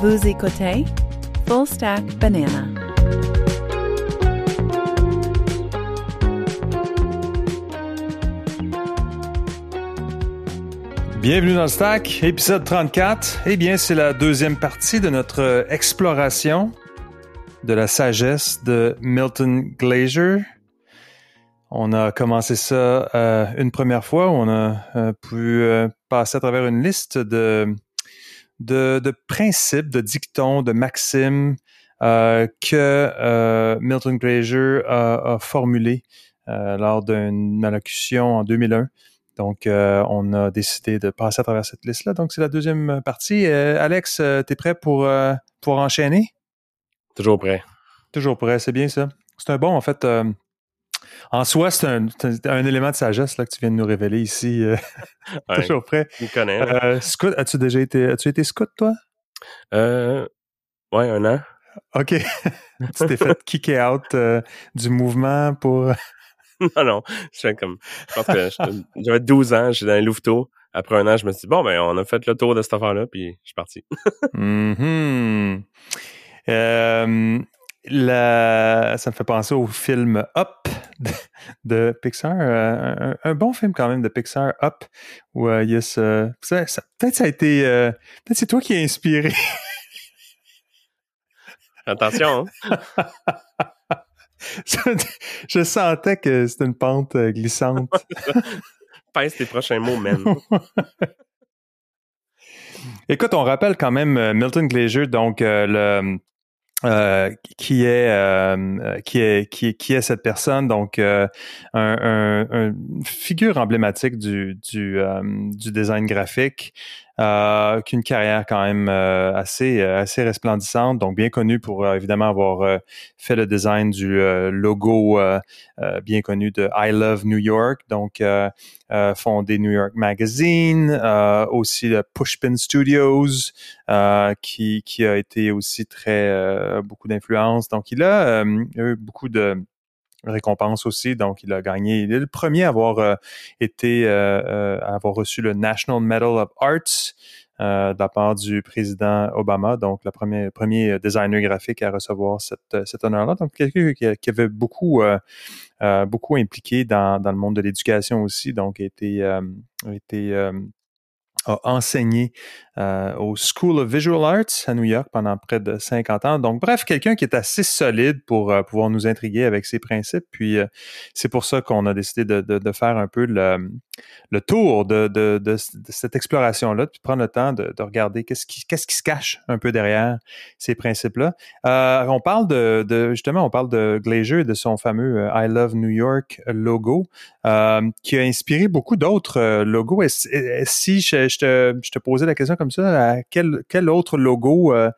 Vous écoutez Full Stack Banana. Bienvenue dans le Stack, épisode 34. Eh bien, c'est la deuxième partie de notre exploration de la sagesse de Milton Glaser. On a commencé ça euh, une première fois on a euh, pu euh, passer à travers une liste de, de, de principes, de dictons, de maximes que Milton Glaser a, a formulés lors d'une allocution en 2001. Donc, on a décidé de passer à travers cette liste-là. Donc, c'est la deuxième partie. Alex, tu es prêt pour, pour enchaîner? Toujours prêt. Toujours prêt, c'est bien ça. C'est un bon, en fait, en soi, c'est un, un, élément de sagesse là, que tu viens de nous révéler ici. Euh, toujours prêt. Tu connais. Euh, scout, as-tu déjà été, as-tu été scout, toi? Euh, ouais, un an. OK. tu t'es fait kicker out euh, du mouvement pour. non, non. Je, comme, je pense que j'avais 12 ans, j'étais dans les Louveteaux. Après un an, je me suis dit, bon, ben, on a fait le tour de cette affaire-là, puis je suis parti. mm -hmm. la... Ça me fait penser au film Up de, de Pixar. Euh, un, un, bon film quand même de Pixar, Up, où euh, il y a ce... Ça, ça, peut-être ça a été... Euh, peut-être c'est toi qui as inspiré. Attention. Hein? Je sentais que c'était une pente glissante. Pèse tes prochains mots, même. Écoute, on rappelle quand même Milton Glaser, donc le euh, qui est euh, qui est qui est qui est cette personne? Donc euh, figure emblématique du du, du design graphique euh, qu'une carrière quand même euh, assez euh, assez resplendissante, donc bien connu pour évidemment avoir fait le design du logo bien connu de I Love New York, donc fondé New York Magazine, aussi le Pushpin Studios, qui qui a été aussi très beaucoup d'influence. Donc il a eu beaucoup de récompense aussi. Donc, il a gagné. Il est le premier à avoir euh, été, euh, euh, à avoir reçu le National Medal of Arts euh, de la part du président Obama, donc le premier, premier designer graphique à recevoir cette, cet honneur-là. Donc, quelqu'un qui, qui, avait beaucoup, euh, beaucoup impliqué dans, dans le monde de l'éducation aussi, donc été, a été a enseigné euh, au School of Visual Arts à New York pendant près de 50 ans. Donc, bref, quelqu'un qui est assez solide pour euh, pouvoir nous intriguer avec ses principes. Puis, euh, c'est pour ça qu'on a décidé de, de, de, faire un peu le, le tour de, de cette exploration-là, puis prendre le temps de, regarder qu'est-ce qui, qu'est-ce qui se cache un peu derrière ces principes-là. Euh, on parle de, justement, on parle de Glazer et de son fameux I Love New York logo, qui a inspiré beaucoup d'autres logos. Si je, je te posais la question comme ça, quel, autre logo euh,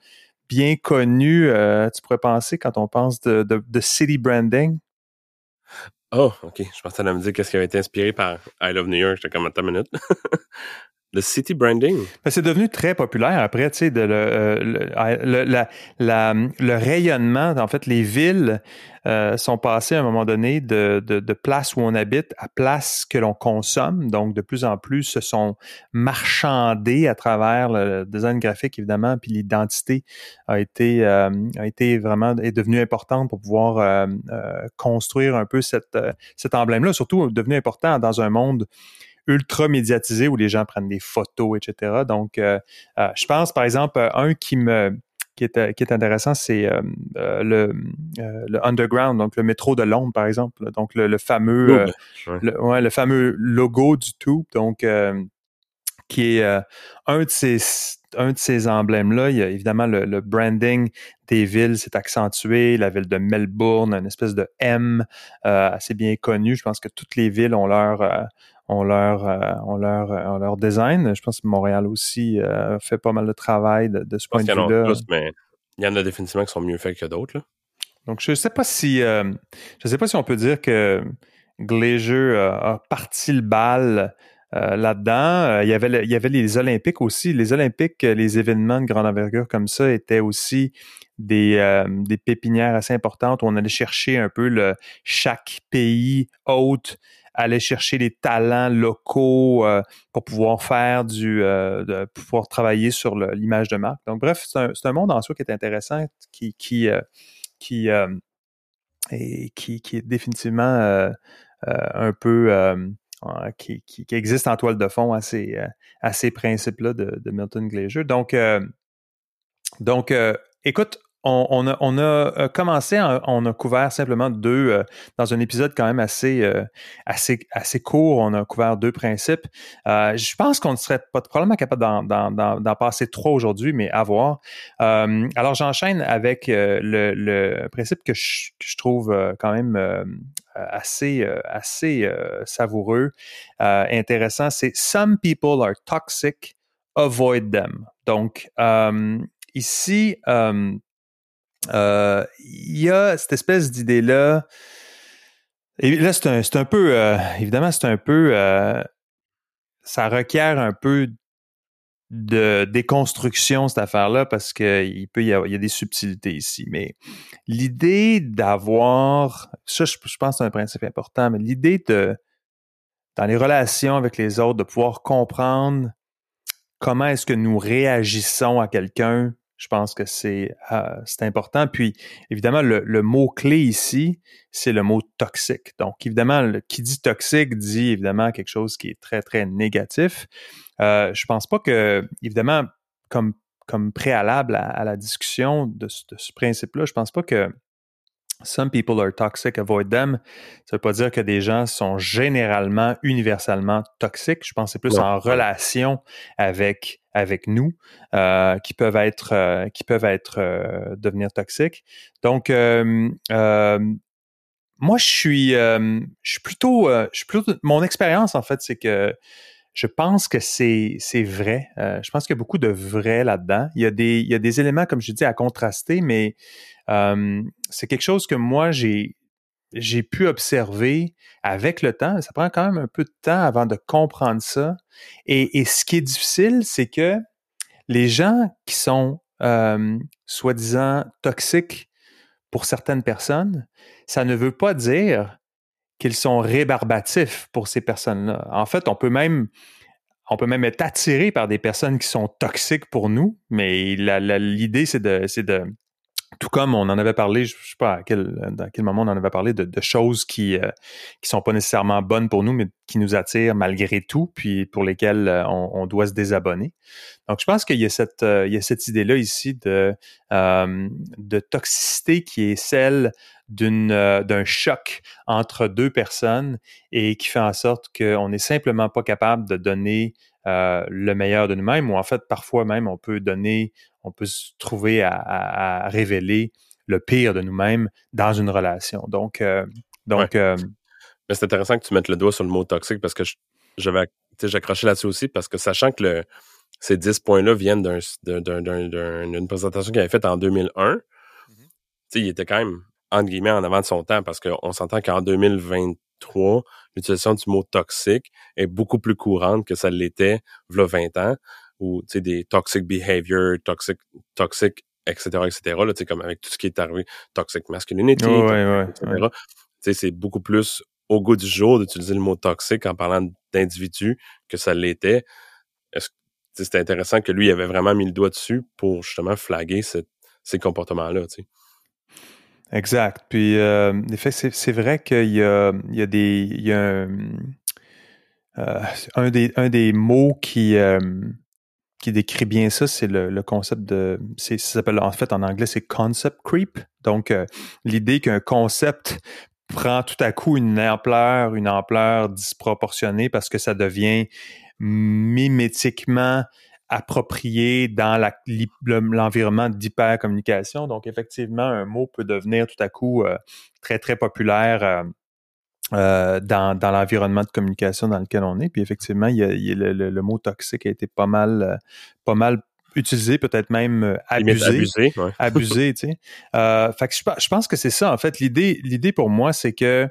bien connu euh, tu pourrais penser quand on pense de, city branding? Oh, OK. Je pensais à me dire qu'est-ce qui avait été inspiré par I Love New York? J'étais comme à ta minute. Le city branding. Ben, c'est devenu très populaire après, tu sais, le, euh, le, le rayonnement. En fait, les villes euh, sont passées à un moment donné de, de, de place où on habite à place que l'on consomme. Donc, de plus en plus, se sont marchandés à travers le design graphique, évidemment, puis l'identité a été euh, a été vraiment est devenue importante pour pouvoir euh, euh construire un peu cette, cet emblème-là. Surtout devenu important dans un monde ultra médiatisé où les gens prennent des photos, etc. Donc, euh, euh, je pense, par exemple, un qui me qui est, qui est intéressant, c'est euh, le, le underground, donc le métro de Londres, par exemple. Donc, le, le fameux, ouais. Le, ouais, le, fameux logo du tout. Donc, qui est un de ces un de ces emblèmes-là, il y a évidemment le, le branding des villes s'est accentué. La ville de Melbourne, une espèce de M euh, assez bien connu. Je pense que toutes les villes ont leur euh, ont leur euh, leur ont leur design. Je pense que Montréal aussi fait pas mal de travail de, de ce point de vue-là. mais il y en a définitivement qui sont mieux faits que d'autres. Donc je sais pas si je sais pas si on peut dire que Glazer a parti le bal euh, là-dedans. Euh, il, y avait il y avait les Olympiques aussi. Les Olympiques, euh, les événements de grande envergure comme ça étaient aussi des, euh, des pépinières assez importantes où on allait chercher un peu le, chaque pays hôte aller chercher les talents locaux pour pouvoir faire du, de pouvoir travailler sur l'image de marque. Donc bref, c'est un, monde en soi qui est intéressant, qui qui qui et qui, qui est définitivement un peu qui, qui, existe en toile de fond à ces, à ces principes-là de, de, Milton Glaser. Donc, donc écoute, on, a, on, a, euh, commencé, on a couvert simplement deux, euh, dans un épisode quand même assez, euh, assez, assez court, on a couvert deux principes. je pense qu'on ne serait pas probablement capable d'en passer trois aujourd'hui, mais à voir. alors j'enchaîne avec le, le, principe que je, que je trouve quand même assez, assez savoureux, intéressant, c'est Some people are toxic, avoid them. Donc, ici, euh, il y a cette espèce d'idée-là. Et là, c'est un, un, peu, euh, évidemment, c'est un peu, euh, ça requiert un peu de déconstruction, cette affaire-là, parce qu'il peut y avoir, il y a des subtilités ici. Mais l'idée d'avoir, ça, je, je pense que c'est un principe important, mais l'idée de, dans les relations avec les autres, de pouvoir comprendre comment est-ce que nous réagissons à quelqu'un je pense que c'est euh, important. Puis, évidemment, le, mot-clé ici, c'est le mot toxique. Donc, évidemment, le, qui dit toxique dit évidemment quelque chose qui est très, très négatif. Euh, je pense pas que, évidemment, comme, comme préalable à, la discussion de, de ce principe-là, je pense pas que Some people are toxic, avoid them. Ça veut pas dire que des gens sont généralement, universellement toxiques. Je pense que c'est plus en relation avec avec nous euh, qui peuvent être euh, qui peuvent être euh, devenir toxiques. Donc moi je suis je suis plutôt je suis plutôt mon expérience en fait c'est que je pense que c'est vrai. je pense qu'il y a beaucoup de vrai là-dedans. Il y a des il y a des éléments comme je dis à contraster, mais c'est quelque chose que moi, j'ai, j'ai pu observer avec le temps. Ça prend quand même un peu de temps avant de comprendre ça. Et, ce qui est difficile, c'est que les gens qui sont soi-disant toxiques pour certaines personnes, ça ne veut pas dire qu'ils sont rébarbatifs pour ces personnes-là. En fait, on peut même on peut même être attiré par des personnes qui sont toxiques pour nous, mais l'idée, c'est de, c'est de, tout comme on en avait parlé, je ne sais pas à quel, dans quel moment on en avait parlé, de, choses qui ne euh, sont pas nécessairement bonnes pour nous, mais qui nous attirent malgré tout, puis pour lesquelles euh, on, doit se désabonner. Donc, je pense qu'il y a cette, euh, idée-là ici de, de toxicité qui est celle d'un choc entre deux personnes et qui fait en sorte qu'on n'est simplement pas capable de donner le meilleur de nous-mêmes, ou en fait, parfois même, on peut donner on peut se trouver à, révéler le pire de nous-mêmes dans une relation. Donc, euh, donc. Euh, Mais c'est intéressant que tu mettes le doigt sur le mot toxique parce que j'avais j'accrochais là-dessus aussi parce que sachant que le, ces 10 points-là viennent d'une présentation qu'il avait faite en 2001, mm-hmm. il était quand même, entre guillemets, en avant de son temps parce qu'on s'entend qu'en 2023, l'utilisation du mot toxique est beaucoup plus courante que ça l'était il y a 20 ans ou des toxic behavior, toxic, toxic, etc., etc., là, comme avec tout ce qui est arrivé, toxic masculinity, etc. C'est beaucoup plus au goût du jour d'utiliser le mot toxique en parlant d'individus que ça l'était. C'est intéressant que lui il avait vraiment mis le doigt dessus pour justement flaguer ces comportements-là. Exact. Puis, euh, en effet, c'est vrai qu'il y a, il y a des. Il y a un, euh, des, un des mots qui, euh, qui décrit bien ça, c'est le, concept de, ça s'appelle en fait en anglais c'est concept creep. Donc euh, l'idée qu'un concept prend tout à coup une ampleur, une ampleur disproportionnée parce que ça devient mimétiquement approprié dans l'environnement d'hypercommunication. Donc effectivement, un mot peut devenir tout à coup euh, très très populaire. Euh, euh, dans, dans l'environnement de communication dans lequel on est. Puis effectivement, il y a, le, mot toxique a été pas mal, pas mal utilisé, peut-être même abusé. Abusé, abusé, tu sais. Euh, fait que je, pense que c'est ça, en fait. L'idée, l'idée pour moi, c'est que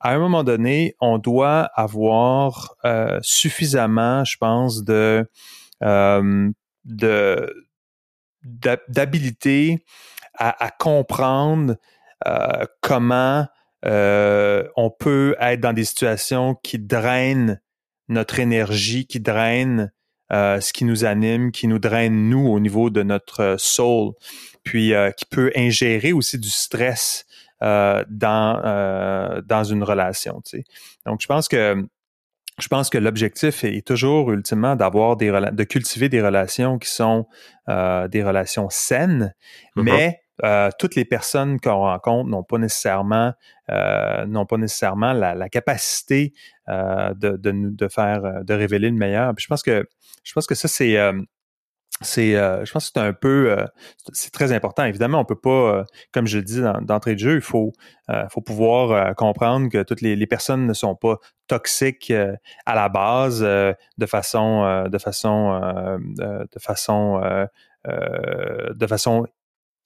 à un moment donné, on doit avoir suffisamment, je pense, de, de d'habilité à, comprendre comment on peut être dans des situations qui drainent notre énergie, qui drainent ce qui nous anime, qui nous draine nous au niveau de notre soul, puis qui peut ingérer aussi du stress dans dans une relation. Donc je pense que je pense que l'objectif est toujours ultimement d'avoir des de cultiver des relations qui sont euh, des relations saines, mm-hmm. mais euh, toutes les personnes qu'on rencontre n'ont pas nécessairement euh, n'ont pas nécessairement la, capacité de, de, de faire de révéler le meilleur. je pense que je pense que ça c'est c'est euh, je pense que c'est un peu euh, c'est très important. Évidemment on peut pas euh, comme je le dis d'entrée de jeu il faut faut pouvoir comprendre que toutes les, personnes ne sont pas toxiques à la base de façon de façon de façon de façon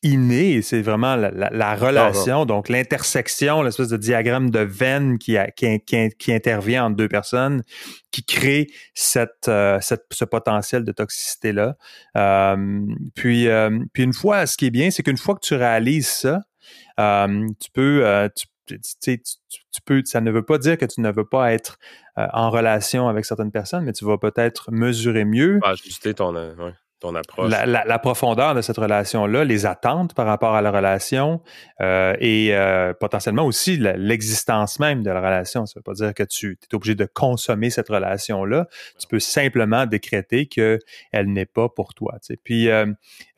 inné, c'est vraiment la, relation, donc l'intersection, l'espèce de diagramme de veine qui, qui, intervient entre deux personnes, qui crée cette, euh, ce potentiel de toxicité-là. Euh, puis, euh, puis une fois, ce qui est bien, c'est qu'une fois que tu réalises ça, tu peux, tu, tu, peux, ça ne veut pas dire que tu ne veux pas être en relation avec certaines personnes, mais tu vas peut-être mesurer mieux. Ajuster ton, la, profondeur de cette relation-là, les attentes par rapport à la relation euh, et euh, potentiellement aussi l'existence même de la relation. Ça ne veut pas dire que tu es obligé de consommer cette relation-là. Tu peux simplement décréter qu'elle n'est pas pour toi. Puis euh,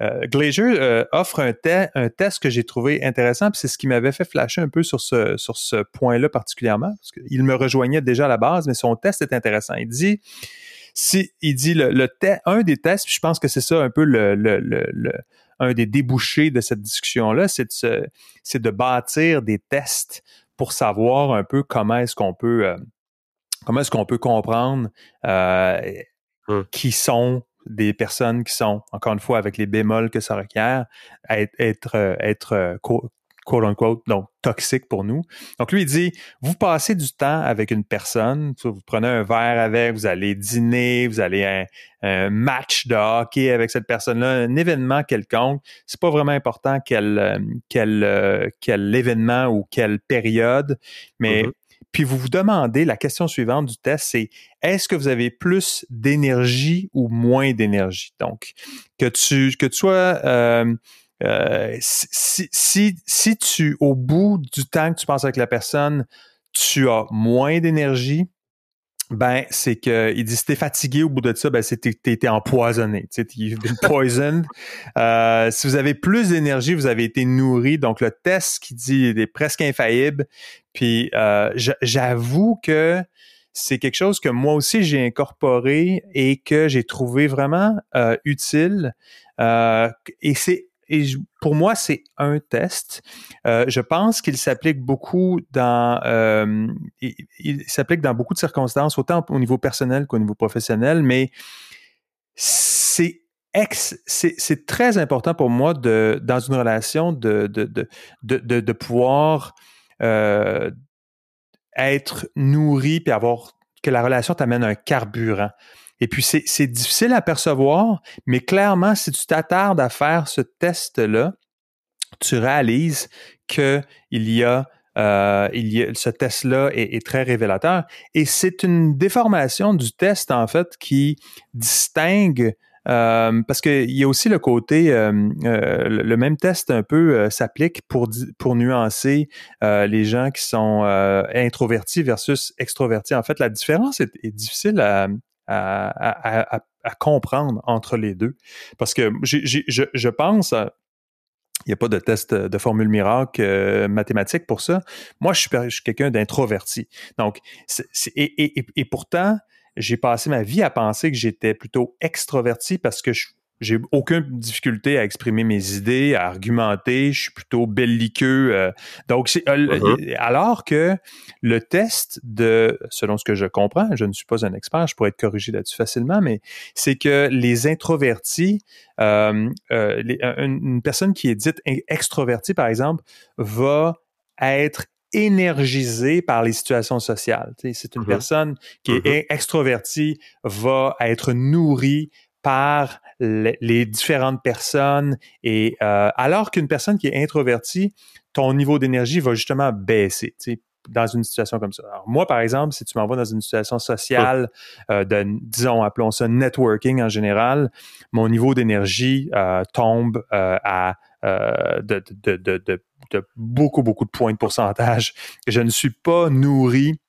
Glacier offre un, un test que j'ai trouvé intéressant, puis c'est ce qui m'avait fait flasher un peu sur ce, sur ce point-là particulièrement. Parce il me rejoignait déjà à la base, mais son test est intéressant. Il dit si il dit le, le un des tests, puis je pense que c'est ça un peu le, le, le, un des débouchés de cette discussion-là, c'est de, c'est de bâtir des tests pour savoir un peu comment est-ce qu'on peut euh, comment est-ce qu'on peut comprendre euh, hum. qui sont des personnes qui sont, encore une fois, avec les bémols que ça requiert, être, être, être euh, quote unquote, donc toxique pour nous. Donc lui, il dit, vous passez du temps avec une personne, vous prenez un verre avec, vous allez dîner, vous allez un, un match de hockey avec cette personne-là, un événement quelconque. C'est pas vraiment important quel, quel, quel événement ou quelle période, mais mm-hmm. Puis vous vous demandez, la question suivante du test, c'est est-ce que vous avez plus d'énergie ou moins d'énergie? Donc, que tu, que tu sois euh, euh, si, si, si tu, au bout du temps que tu passes avec la personne, tu as moins d'énergie, ben, c'est que, il dit, si t'es fatigué au bout de ça, ben, c'est t'es été empoisonné. Tu sais, you've been poisoned. Euh, si vous avez plus d'énergie, vous avez été nourri. Donc, le test qui dit, il est presque infaillible. Puis, euh, j'avoue que c'est quelque chose que moi aussi j'ai incorporé et que j'ai trouvé vraiment utile. Et c'est et pour moi, c'est un test. Euh, je pense qu'il s'applique beaucoup dans, euh, il, s'applique dans beaucoup de circonstances, autant au niveau personnel qu'au niveau professionnel, mais c'est très important pour moi de, dans une relation de, de, de, de, de pouvoir euh, être nourri puis avoir que la relation t'amène un carburant. Et puis, c'est difficile à percevoir, mais clairement, si tu t'attardes à faire ce test-là, tu réalises qu'il y a euh, il y a, ce test-là est, très révélateur. Et c'est une déformation du test, en fait, qui distingue, euh, parce qu'il y a aussi le côté, euh, euh le même test un peu euh, s'applique pour, pour nuancer euh, les gens qui sont introvertis versus extrovertis. En fait, la différence est difficile à, à, comprendre entre les deux. Parce que je, je pense, il n'y a pas de test de formule miracle euh, mathématique pour ça. Moi, je suis, quelqu'un d'introverti. Donc, et, et, pourtant, j'ai passé ma vie à penser que j'étais plutôt extroverti parce que je j'ai aucune difficulté à exprimer mes idées, à argumenter. Je suis plutôt belliqueux. Euh, donc, c'est, euh, uh-huh. alors que le test de, selon ce que je comprends, je ne suis pas un expert, je pourrais être corrigé là-dessus facilement, mais c'est que les introvertis, euh, une personne qui est dite extrovertie, par exemple, va être énergisée par les situations sociales. c'est une uh-huh. personne qui est uh-huh. extrovertie, va être nourrie par les différentes personnes. Et alors qu'une personne qui est introvertie, ton niveau d'énergie va justement baisser. dans une situation comme ça. Alors moi, par exemple, si tu m'envoies dans une situation sociale, de, disons, appelons ça networking en général, mon niveau d'énergie tombe à de, de, de, de, beaucoup, beaucoup de points de pourcentage. Je ne suis pas nourri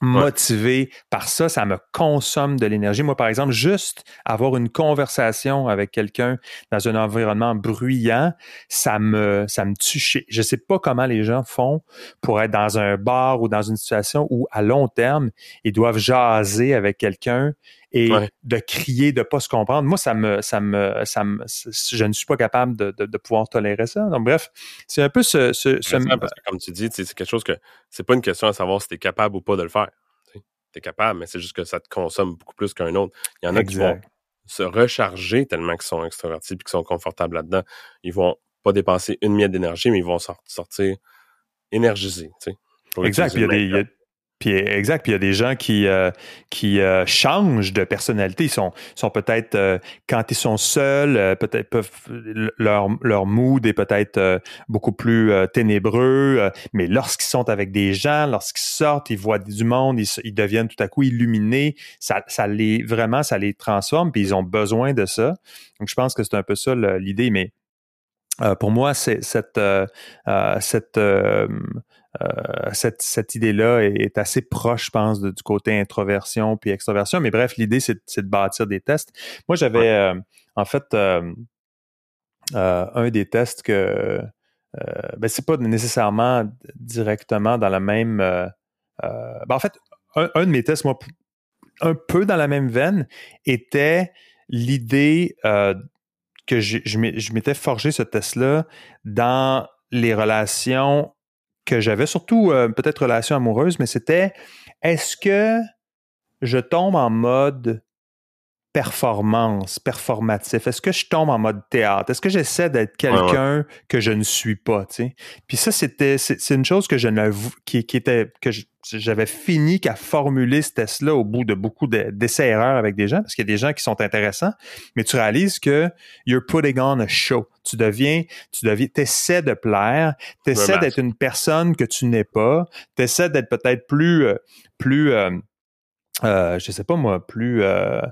motivé par ça, ça me consomme de l'énergie. Moi, par exemple, juste avoir une conversation avec quelqu'un dans un environnement bruyant, ça me, ça me tue. Je sais pas comment les gens font pour être dans un bar ou dans une situation où, à long terme, ils doivent jaser avec quelqu'un et de crier, de pas se comprendre. Moi, ça me, ça me, ça me, je ne suis pas capable de, de, pouvoir tolérer ça. Donc, bref, c'est un peu ce, ce, parce que, comme tu dis, c'est quelque chose que c'est pas une question à savoir si tu es capable ou pas de le faire. Tu es capable, mais c'est juste que ça te consomme beaucoup plus qu'un autre. Il y en a qui vont se recharger tellement qu'ils sont extrovertis et qu'ils sont confortables là-dedans. Ils vont pas dépenser une miette d'énergie, mais ils vont sortir énergisés. Tu sais, exact. Il y, a des, puis exact. Puis il y a des gens qui euh, qui euh, changent de personnalité. Ils sont sont peut-être euh, quand ils sont seuls, peut-être peuvent leur leur mood est peut-être beaucoup plus ténébreux. mais lorsqu'ils sont avec des gens, lorsqu'ils sortent, ils voient du monde, ils, ils, deviennent tout à coup illuminés. Ça ça les vraiment ça les transforme. Puis ils ont besoin de ça. Donc je pense que c'est un peu ça l'idée. Mais pour moi, c'est cette cette euh, cette, cette idée-là est, assez proche, je pense, du côté introversion puis extroversion. Mais bref, l'idée, c'est de bâtir des tests. Moi, j'avais euh, en fait euh, un des tests que ben, c'est pas nécessairement directement dans la même. Ben, en fait, un, de mes tests, moi, un peu dans la même veine, était l'idée que je, je m'étais forgé ce test-là dans les relations que j'avais, surtout euh, peut-être relation amoureuse, mais c'était est-ce que je tombe en mode performance, performatif? Est-ce que je tombe en mode théâtre? Est-ce que j'essaie d'être quelqu'un que je ne suis pas? Puis ça, c'était c'est une chose que je ne qui, qui était que j'avais fini qu'à formuler ce test-là au bout de beaucoup d'essais-erreurs avec des gens, parce qu'il y a des gens qui sont intéressants, mais tu réalises que you're putting on a show. Tu deviens, tu deviens, t'essaies de plaire, t'essaies d'être une personne que tu n'es pas, t'essaies d'être peut-être plus, euh, plus, euh, euh, je sais pas moi, plus euh,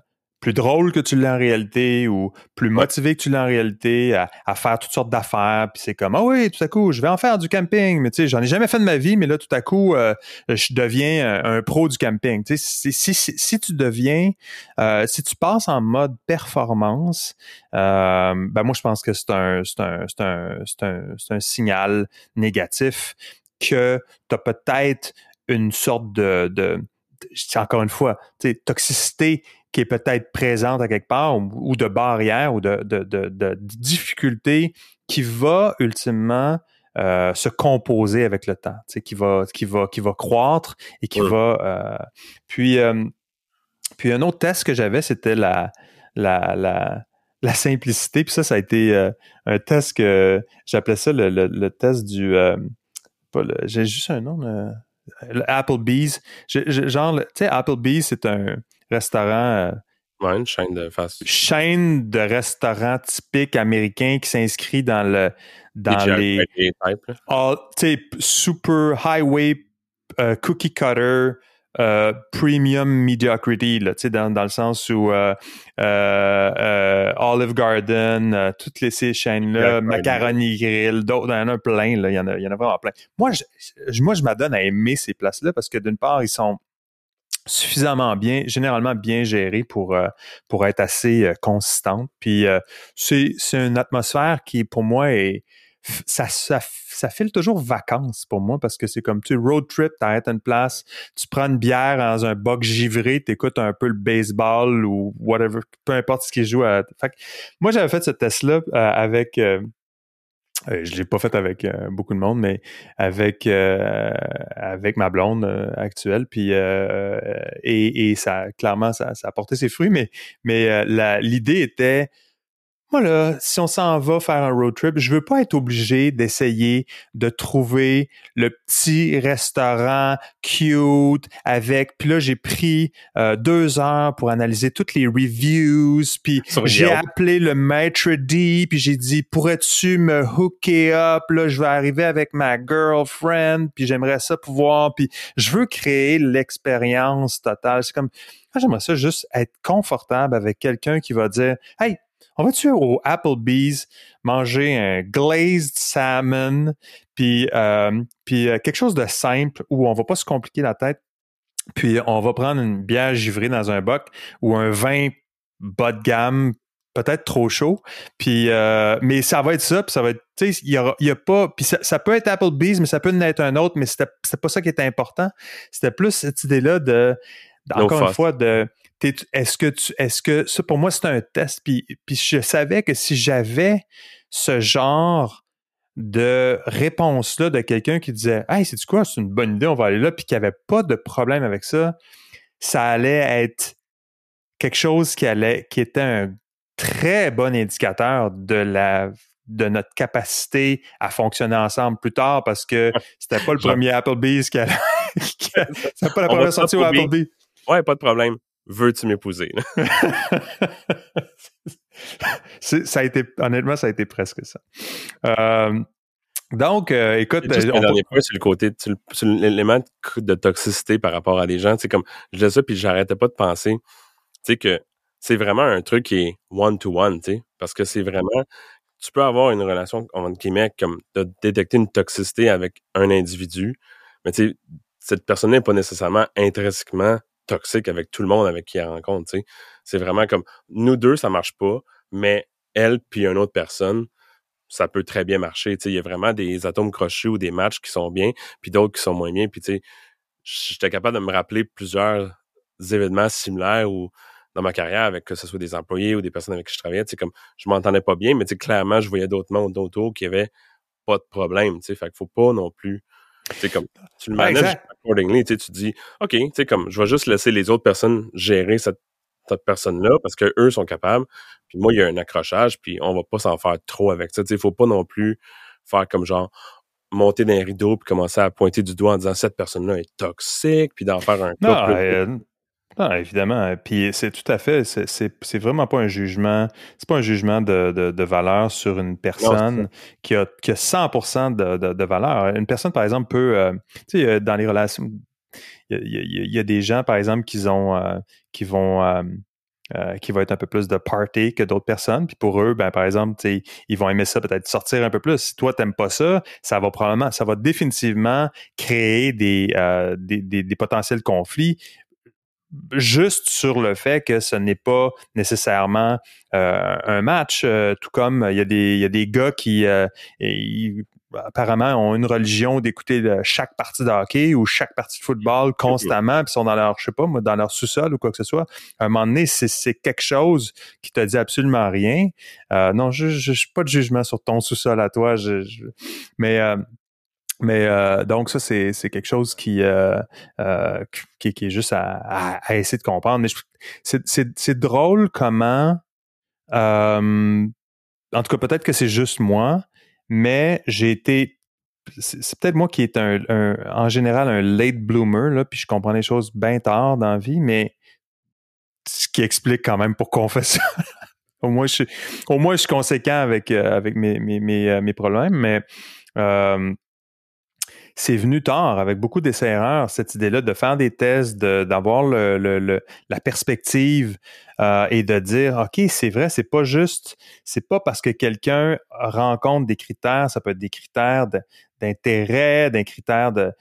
plus drôle que tu l'es en réalité ou plus motivé que tu l'es en réalité à, faire toutes sortes d'affaires. Puis c'est comme, ah oui, tout à coup, je vais en faire du camping. Mais tu sais, j'en ai jamais fait de ma vie, mais là, tout à coup, euh, je deviens un, pro du camping. Tu sais, si, si, si, tu deviens, euh, si tu passes en mode performance, euh, ben moi, je pense que c'est un, un, un, un signal négatif que tu as peut-être une sorte de, de encore une fois, toxicité qui est peut-être présente à quelque part ou, de barrière ou de, de, de, de difficulté qui va ultimement euh, se composer avec le temps, qui va, qui va, qui va croître et qui va. Euh, puis, euh, puis un autre test que j'avais, c'était la, la, la, la, simplicité. Puis ça, ça a été un test que j'appelais ça le, le, test du. J'ai juste un nom. Applebee's. genre, tu sais, Applebee's, c'est un restaurant. Euh, une chaîne de fast Chaîne de restaurants typiques américains qui s'inscrit dans le dans les all, super highway euh, cookie cutter euh, premium mediocrity là, dans, dans le sens où Olive Garden, toutes les, ces chaînes-là, Macaroni Grill, d'autres, il y en a plein, là, il, y en a, y en a vraiment plein. Moi, je, moi, je m'adonne à aimer ces places-là parce que d'une part, ils sont suffisamment bien, généralement bien géré pour euh, pour être assez euh, consistante. Puis euh, c'est une atmosphère qui pour moi est ça, ça, ça file toujours vacances pour moi parce que c'est comme tu road trip, t'arrêtes une place, tu prends une bière dans un box givré, t'écoutes un peu le baseball ou whatever, peu importe ce qui joue. À... Fait moi j'avais fait ce test-là avec euh, je l'ai pas fait avec euh, beaucoup de monde, mais avec euh, avec ma blonde actuelle. Puis et, et, ça clairement ça, ça a porté ses fruits, mais mais l'idée était moi là, si on s'en va faire un road trip, je veux pas être obligé d'essayer de trouver le petit restaurant cute avec. Puis là, j'ai pris euh, deux heures pour analyser toutes les reviews. Puis j'ai appelé le maître D. Puis j'ai dit, pourrais-tu me hooker up? Là, je vais arriver avec ma girlfriend. Puis j'aimerais ça pouvoir. Puis je veux créer l'expérience totale. C'est comme j'aimerais ça juste être confortable avec quelqu'un qui va dire Hey, on va-tu au Applebee's manger un glazed salmon, puis, euh, puis euh, quelque chose de simple où on va pas se compliquer la tête, puis on va prendre une bière givrée dans un boc ou un vin bas de gamme peut-être trop chaud. Puis, euh, mais ça va être ça, puis ça va être, tu sais, il y, a, pas, puis ça, ça, peut être Applebee's, mais ça peut en être un autre, mais c'était pas ça qui était important. C'était plus cette idée-là de, encore une fois, de est-ce que tu est-ce que ça pour moi c'est un test puis, puis je savais que si j'avais ce genre de réponse là de quelqu'un qui disait hey c'est du quoi? C'est une bonne idée on va aller là puis qu'il n'y avait pas de problème avec ça ça allait être quelque chose qui allait qui était un très bon indicateur de la de notre capacité à fonctionner ensemble plus tard parce que c'était pas le premier Applebee's qui, allait, c'était pas la première sortie au Applebee's Ouais, pas de problème. Veux-tu m'épouser? ça a été, honnêtement, ça a été presque ça. Euh, donc, euh, écoute. Juste on dernier point sur le côté, sur l'élément de toxicité par rapport à des gens. C'est comme, je disais ça, puis j'arrêtais pas de penser, tu sais, que c'est vraiment un truc qui est one-to-one, tu sais, parce que c'est vraiment, tu peux avoir une relation, on guillemets, comme de détecter une toxicité avec un individu, mais tu sais, cette personne n'est pas nécessairement intrinsèquement toxique avec tout le monde avec qui elle rencontre. C'est vraiment comme nous deux, ça marche pas, mais elle puis une autre personne, ça peut très bien marcher. Il y a vraiment des atomes crochus ou des matchs qui sont bien, puis d'autres qui sont moins bien. Puis j'étais capable de me rappeler plusieurs événements similaires ou dans ma carrière avec que ce soit des employés ou des personnes avec qui je travaillais, comme je m'entendais pas bien, mais clairement, je voyais d'autres mondes autour qui avaient pas de problème. Fait qu'il faut pas non plus c'est comme, tu le manages accordingly, tu dis, OK, tu sais, comme, je vais juste laisser les autres personnes gérer cette, cette personne-là parce que eux sont capables. Puis moi, il y a un accrochage, puis on va pas s'en faire trop avec ça. Tu sais, il faut pas non plus faire comme genre monter dans les rideaux puis commencer à pointer du doigt en disant cette personne-là est toxique, puis d'en faire un couple. Non, évidemment. Puis c'est tout à fait, c'est vraiment pas un jugement, c'est pas un jugement de, de, valeur sur une personne qui, a, qui a 100% de, de, valeur. Une personne, par exemple, peut, euh, tu sais, dans les relations, il y, a, des gens, par exemple, qui ont, euh, qui vont, euh, qui vont être un peu plus de party que d'autres personnes. Puis pour eux, ben, par exemple, ils vont aimer ça, peut-être sortir un peu plus. Si toi, t'aimes pas ça, ça va probablement, ça va définitivement créer des, des, des, des, potentiels conflits juste sur le fait que ce n'est pas nécessairement euh, un match, euh, tout comme il y, a des, il y a des gars qui euh, apparemment ont une religion d'écouter chaque partie de hockey ou chaque partie de football constamment, puis sont dans leur, je sais pas, moi, dans leur sous-sol ou quoi que ce soit. À un moment donné, c'est quelque chose qui te dit absolument rien. non, je n'ai pas de jugement sur ton sous-sol à toi, je, mais mais euh, donc ça, c'est, quelque chose qui, euh, euh, qui, est juste à, essayer de comprendre. Mais c'est, drôle comment, en tout cas peut-être que c'est juste moi, mais j'ai été, c'est, peut-être moi qui est un, en général un late bloomer, là, puis je comprends les choses bien tard dans la vie, mais ce qui explique quand même pourquoi on fait ça. au, moins, je, au moins, je suis conséquent avec, avec mes, mes, mes, problèmes, mais c'est venu tard avec beaucoup d'essais-erreurs, cette idée-là de faire des tests, d'avoir la perspective euh, et de dire, OK, c'est vrai, c'est pas juste, c'est pas parce que quelqu'un rencontre des critères, ça peut être des critères d'intérêt, d'un critère de,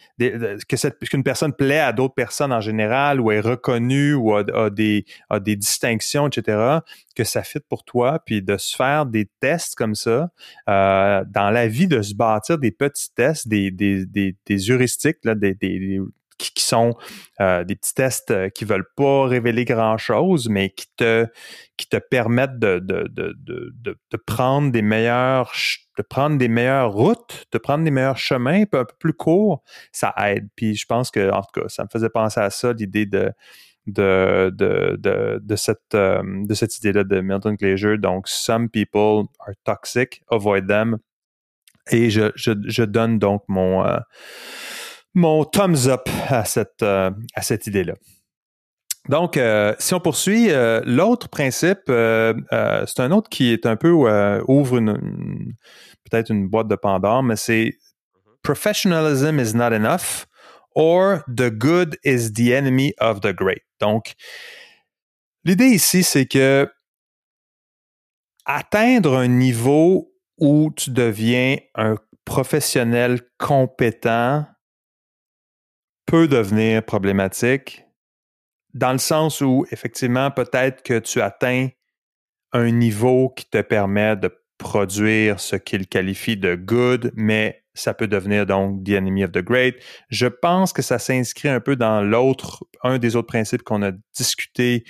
que cette, qu'une personne plaît à d'autres personnes en général ou est reconnue ou a, des, a des distinctions, etc., que ça fit pour toi, puis de se faire des tests comme ça, euh, dans la vie, de se bâtir des petits tests, des, des, des, des heuristiques, là, des, des, qui, sont euh, des petits tests euh, qui veulent pas révéler grand-chose, mais qui te, qui te permettent de, de, de, de, de prendre des meilleurs de prendre des meilleures routes, de prendre des meilleurs chemins un peu plus courts, ça aide. Puis je pense que, en tout cas, ça me faisait penser à ça, l'idée de, de, de, de, de cette, euh, de cette idée-là de Milton Glaser. Donc, some people are toxic, avoid them. Et je, je, je donne donc mon, euh, mon thumbs up à cette, euh, à cette idée-là. Donc, si on poursuit, l'autre principe, c'est un autre qui est un peu ouvre une, peut-être une boîte de Pandore, mais c'est professionalism is not enough or the good is the enemy of the great. Donc, l'idée ici, c'est que atteindre un niveau où tu deviens un professionnel compétent peut devenir problématique dans le sens où, effectivement, peut-être que tu atteins un niveau qui te permet de produire ce qu'il qualifie de good, mais ça peut devenir donc The Enemy of the Great. Je pense que ça s'inscrit un peu dans l'autre, un des autres principes qu'on a discuté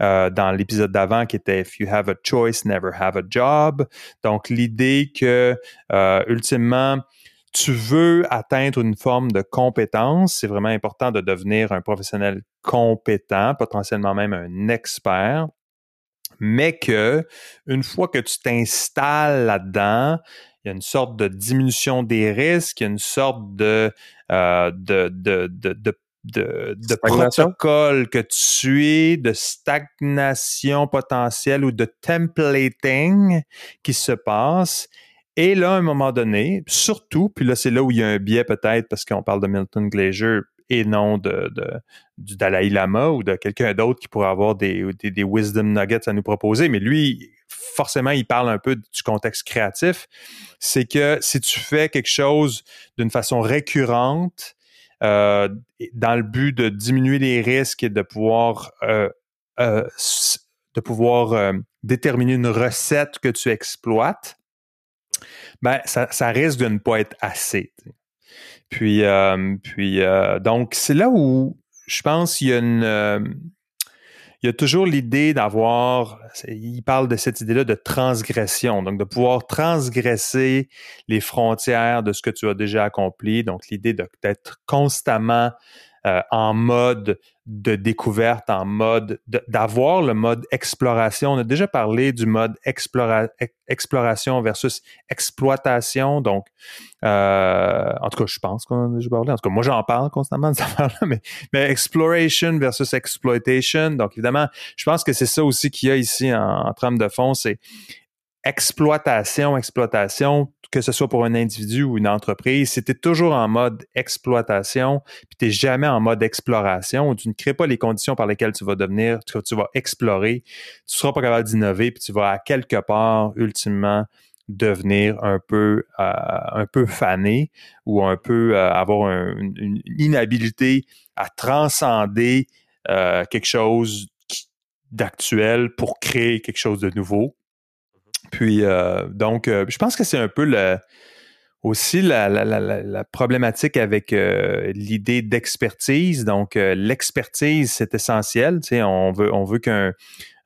euh, dans l'épisode d'avant qui était If you have a choice, never have a job. Donc l'idée que euh, ultimement tu veux atteindre une forme de compétence, c'est vraiment important de devenir un professionnel compétent, potentiellement même un expert mais que une fois que tu t'installes là-dedans, il y a une sorte de diminution des risques, il y a une sorte de, euh, de, de, de, de de, protocole que tu suis, de stagnation potentielle ou de templating qui se passe. Et là, à un moment donné, surtout, puis là, c'est là où il y a un biais peut-être parce qu'on parle de Milton Glaser et non de, de du Dalai Lama ou de quelqu'un d'autre qui pourrait avoir des, des, des, wisdom nuggets à nous proposer. Mais lui, forcément, il parle un peu du contexte créatif, c'est que si tu fais quelque chose d'une façon récurrente, euh, dans le but de diminuer les risques et de pouvoir euh, euh, de pouvoir déterminer une recette que tu exploites, ben ça, ça risque de ne pas être assez. Puis, puis donc c'est là où je pense qu'il y a une il y a toujours l'idée d'avoir, il parle de cette idée-là de transgression, donc de pouvoir transgresser les frontières de ce que tu as déjà accompli, donc l'idée d'être constamment euh, en mode de découverte, en mode d'avoir le mode exploration. On a déjà parlé du mode exploration versus exploitation. Donc, euh, en tout cas, je pense qu'on a déjà parlé. En tout cas, moi, j'en parle constamment de cette mais, mais exploration versus exploitation. Donc, évidemment, je pense que c'est ça aussi qu'il y a ici en, en trame de fond, c'est exploitation, exploitation, que ce soit pour un individu ou une entreprise, si tu toujours en mode exploitation, puis tu n'es jamais en mode exploration, tu ne crées pas les conditions par lesquelles tu vas devenir, tu, vas explorer, tu ne seras pas capable d'innover, puis tu vas à quelque part, ultimement, devenir un peu euh, un peu fané ou un peu euh, avoir une, inhabilité à transcender euh, quelque chose d'actuel pour créer quelque chose de nouveau. Puis, euh, donc, euh, je pense que c'est un peu le, aussi la, la, la, la problématique avec euh, l'idée d'expertise. Donc, l'expertise, c'est essentiel. Tu sais, on veut, on veut qu'un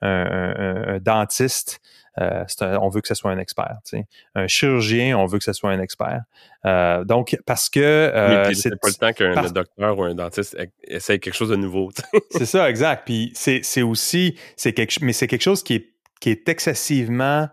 un, un, dentiste, on veut que ce soit un expert. Tu sais. Un chirurgien, on veut que ce soit un expert. donc, parce que... c'est pas le temps qu'un docteur ou un dentiste essaye quelque chose de nouveau. c'est ça, exact. Puis, c'est aussi... quelque, Mais c'est quelque chose qui est, qui est excessivement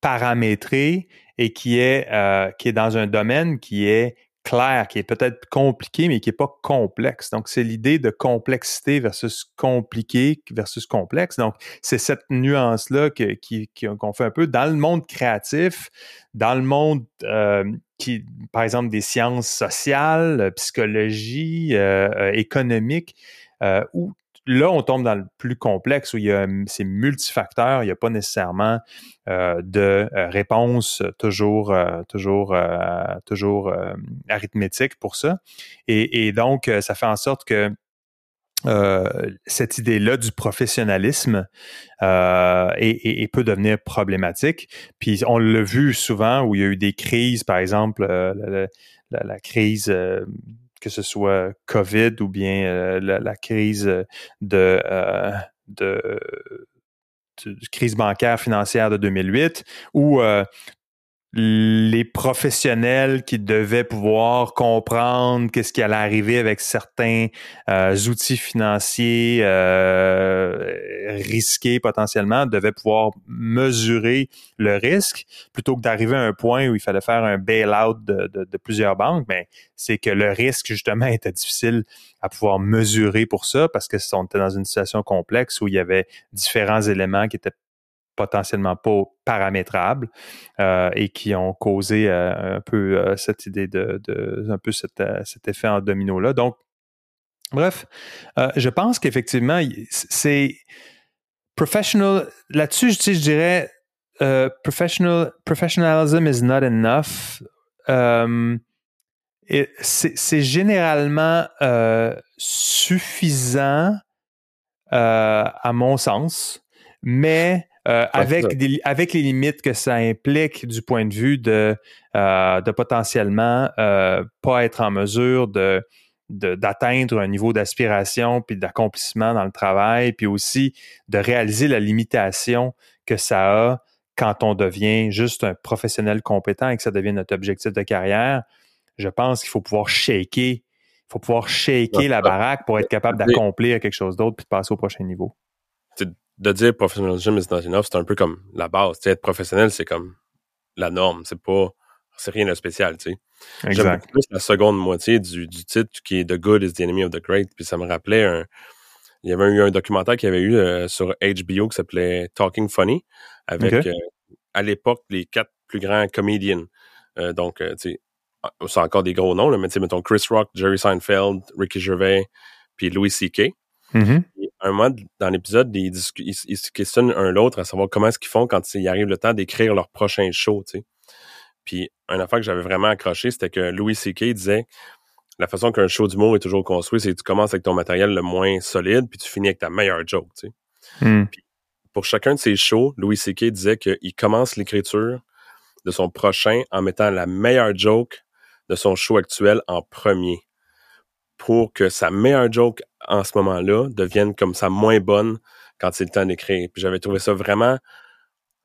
paramétré et qui est, euh, qui est dans un domaine qui est clair, qui est peut-être compliqué, mais qui n'est pas complexe. Donc, c'est l'idée de complexité versus compliqué versus complexe. Donc, c'est cette nuance-là qu'on fait un peu dans le monde créatif, dans le monde euh, qui, par exemple, des sciences sociales, psychologie, euh, économique, où là, on tombe dans le plus complexe où il y a c'est multifacteur, il n'y a pas nécessairement euh, de euh, réponse toujours euh, toujours toujours arithmétique pour ça. Et, donc, ça fait en sorte que cette idée-là du professionnalisme peut devenir problématique. Puis on l'a vu souvent où il y a eu des crises, par exemple la, crise que ce soit COVID ou bien euh, la, crise de, euh, de, crise bancaire financière de 2008, où euh, les professionnels qui devaient pouvoir comprendre qu'est-ce qui allait arriver avec certains euh, outils financiers euh, risqués potentiellement devaient pouvoir mesurer le risque plutôt que d'arriver à un point où il fallait faire un bail-out de, plusieurs banques. Mais ben, c'est que le risque justement était difficile à pouvoir mesurer pour ça parce que on était dans une situation complexe où il y avait différents éléments qui étaient potentiellement pas paramétrables euh, et qui ont causé euh, un peu euh, cette idée de, un peu cet effet en domino là. Donc, bref, je pense qu'effectivement, c'est professional. Là-dessus, je, je dirais professional, professionalism is not enough. c'est généralement suffisant à mon sens, mais euh, avec, avec les limites que ça implique du point de vue de, euh, de potentiellement euh, pas être en mesure de d'atteindre un niveau d'aspiration puis d'accomplissement dans le travail, puis aussi de réaliser la limitation que ça a quand on devient juste un professionnel compétent et que ça devient notre objectif de carrière. Je pense qu'il faut pouvoir shaker, il faut pouvoir shaker la baraque pour être capable d'accomplir quelque chose d'autre puis de passer au prochain niveau de dire professionnalism is not enough, c'est un peu comme la base. être professionnel, c'est comme la norme. C'est pas, c'est rien de spécial, tu sais. J'aime beaucoup plus la seconde moitié du, du, titre qui est The Good is the Enemy of the Great. Puis ça me rappelait un, il y avait eu un documentaire qui avait eu euh, sur HBO qui s'appelait Talking Funny avec, euh, à l'époque, les quatre plus grands comédiens. Euh, donc, tu sais, c'est encore des gros noms, là, mais tu sais, mettons Chris Rock, Jerry Seinfeld, Ricky Gervais, puis Louis C.K. Mm-hmm un moment dans l'épisode, ils, se questionnent un l'autre à savoir comment est-ce qu'ils font quand il arrive le temps d'écrire leur prochain show, tu sais. Puis, un affaire que j'avais vraiment accroché, c'était que Louis C.K. disait la façon qu'un show d'humour est toujours construit, c'est que tu commences avec ton matériel le moins solide, puis tu finis avec ta meilleure joke, tu sais. Hmm. pour chacun de ses shows, Louis C.K. disait qu'il commence l'écriture de son prochain en mettant la meilleure joke de son show actuel en premier pour que sa meilleure joke en ce moment-là devienne comme ça moins bonne quand c'est le temps d'écrire. Puis j'avais trouvé ça vraiment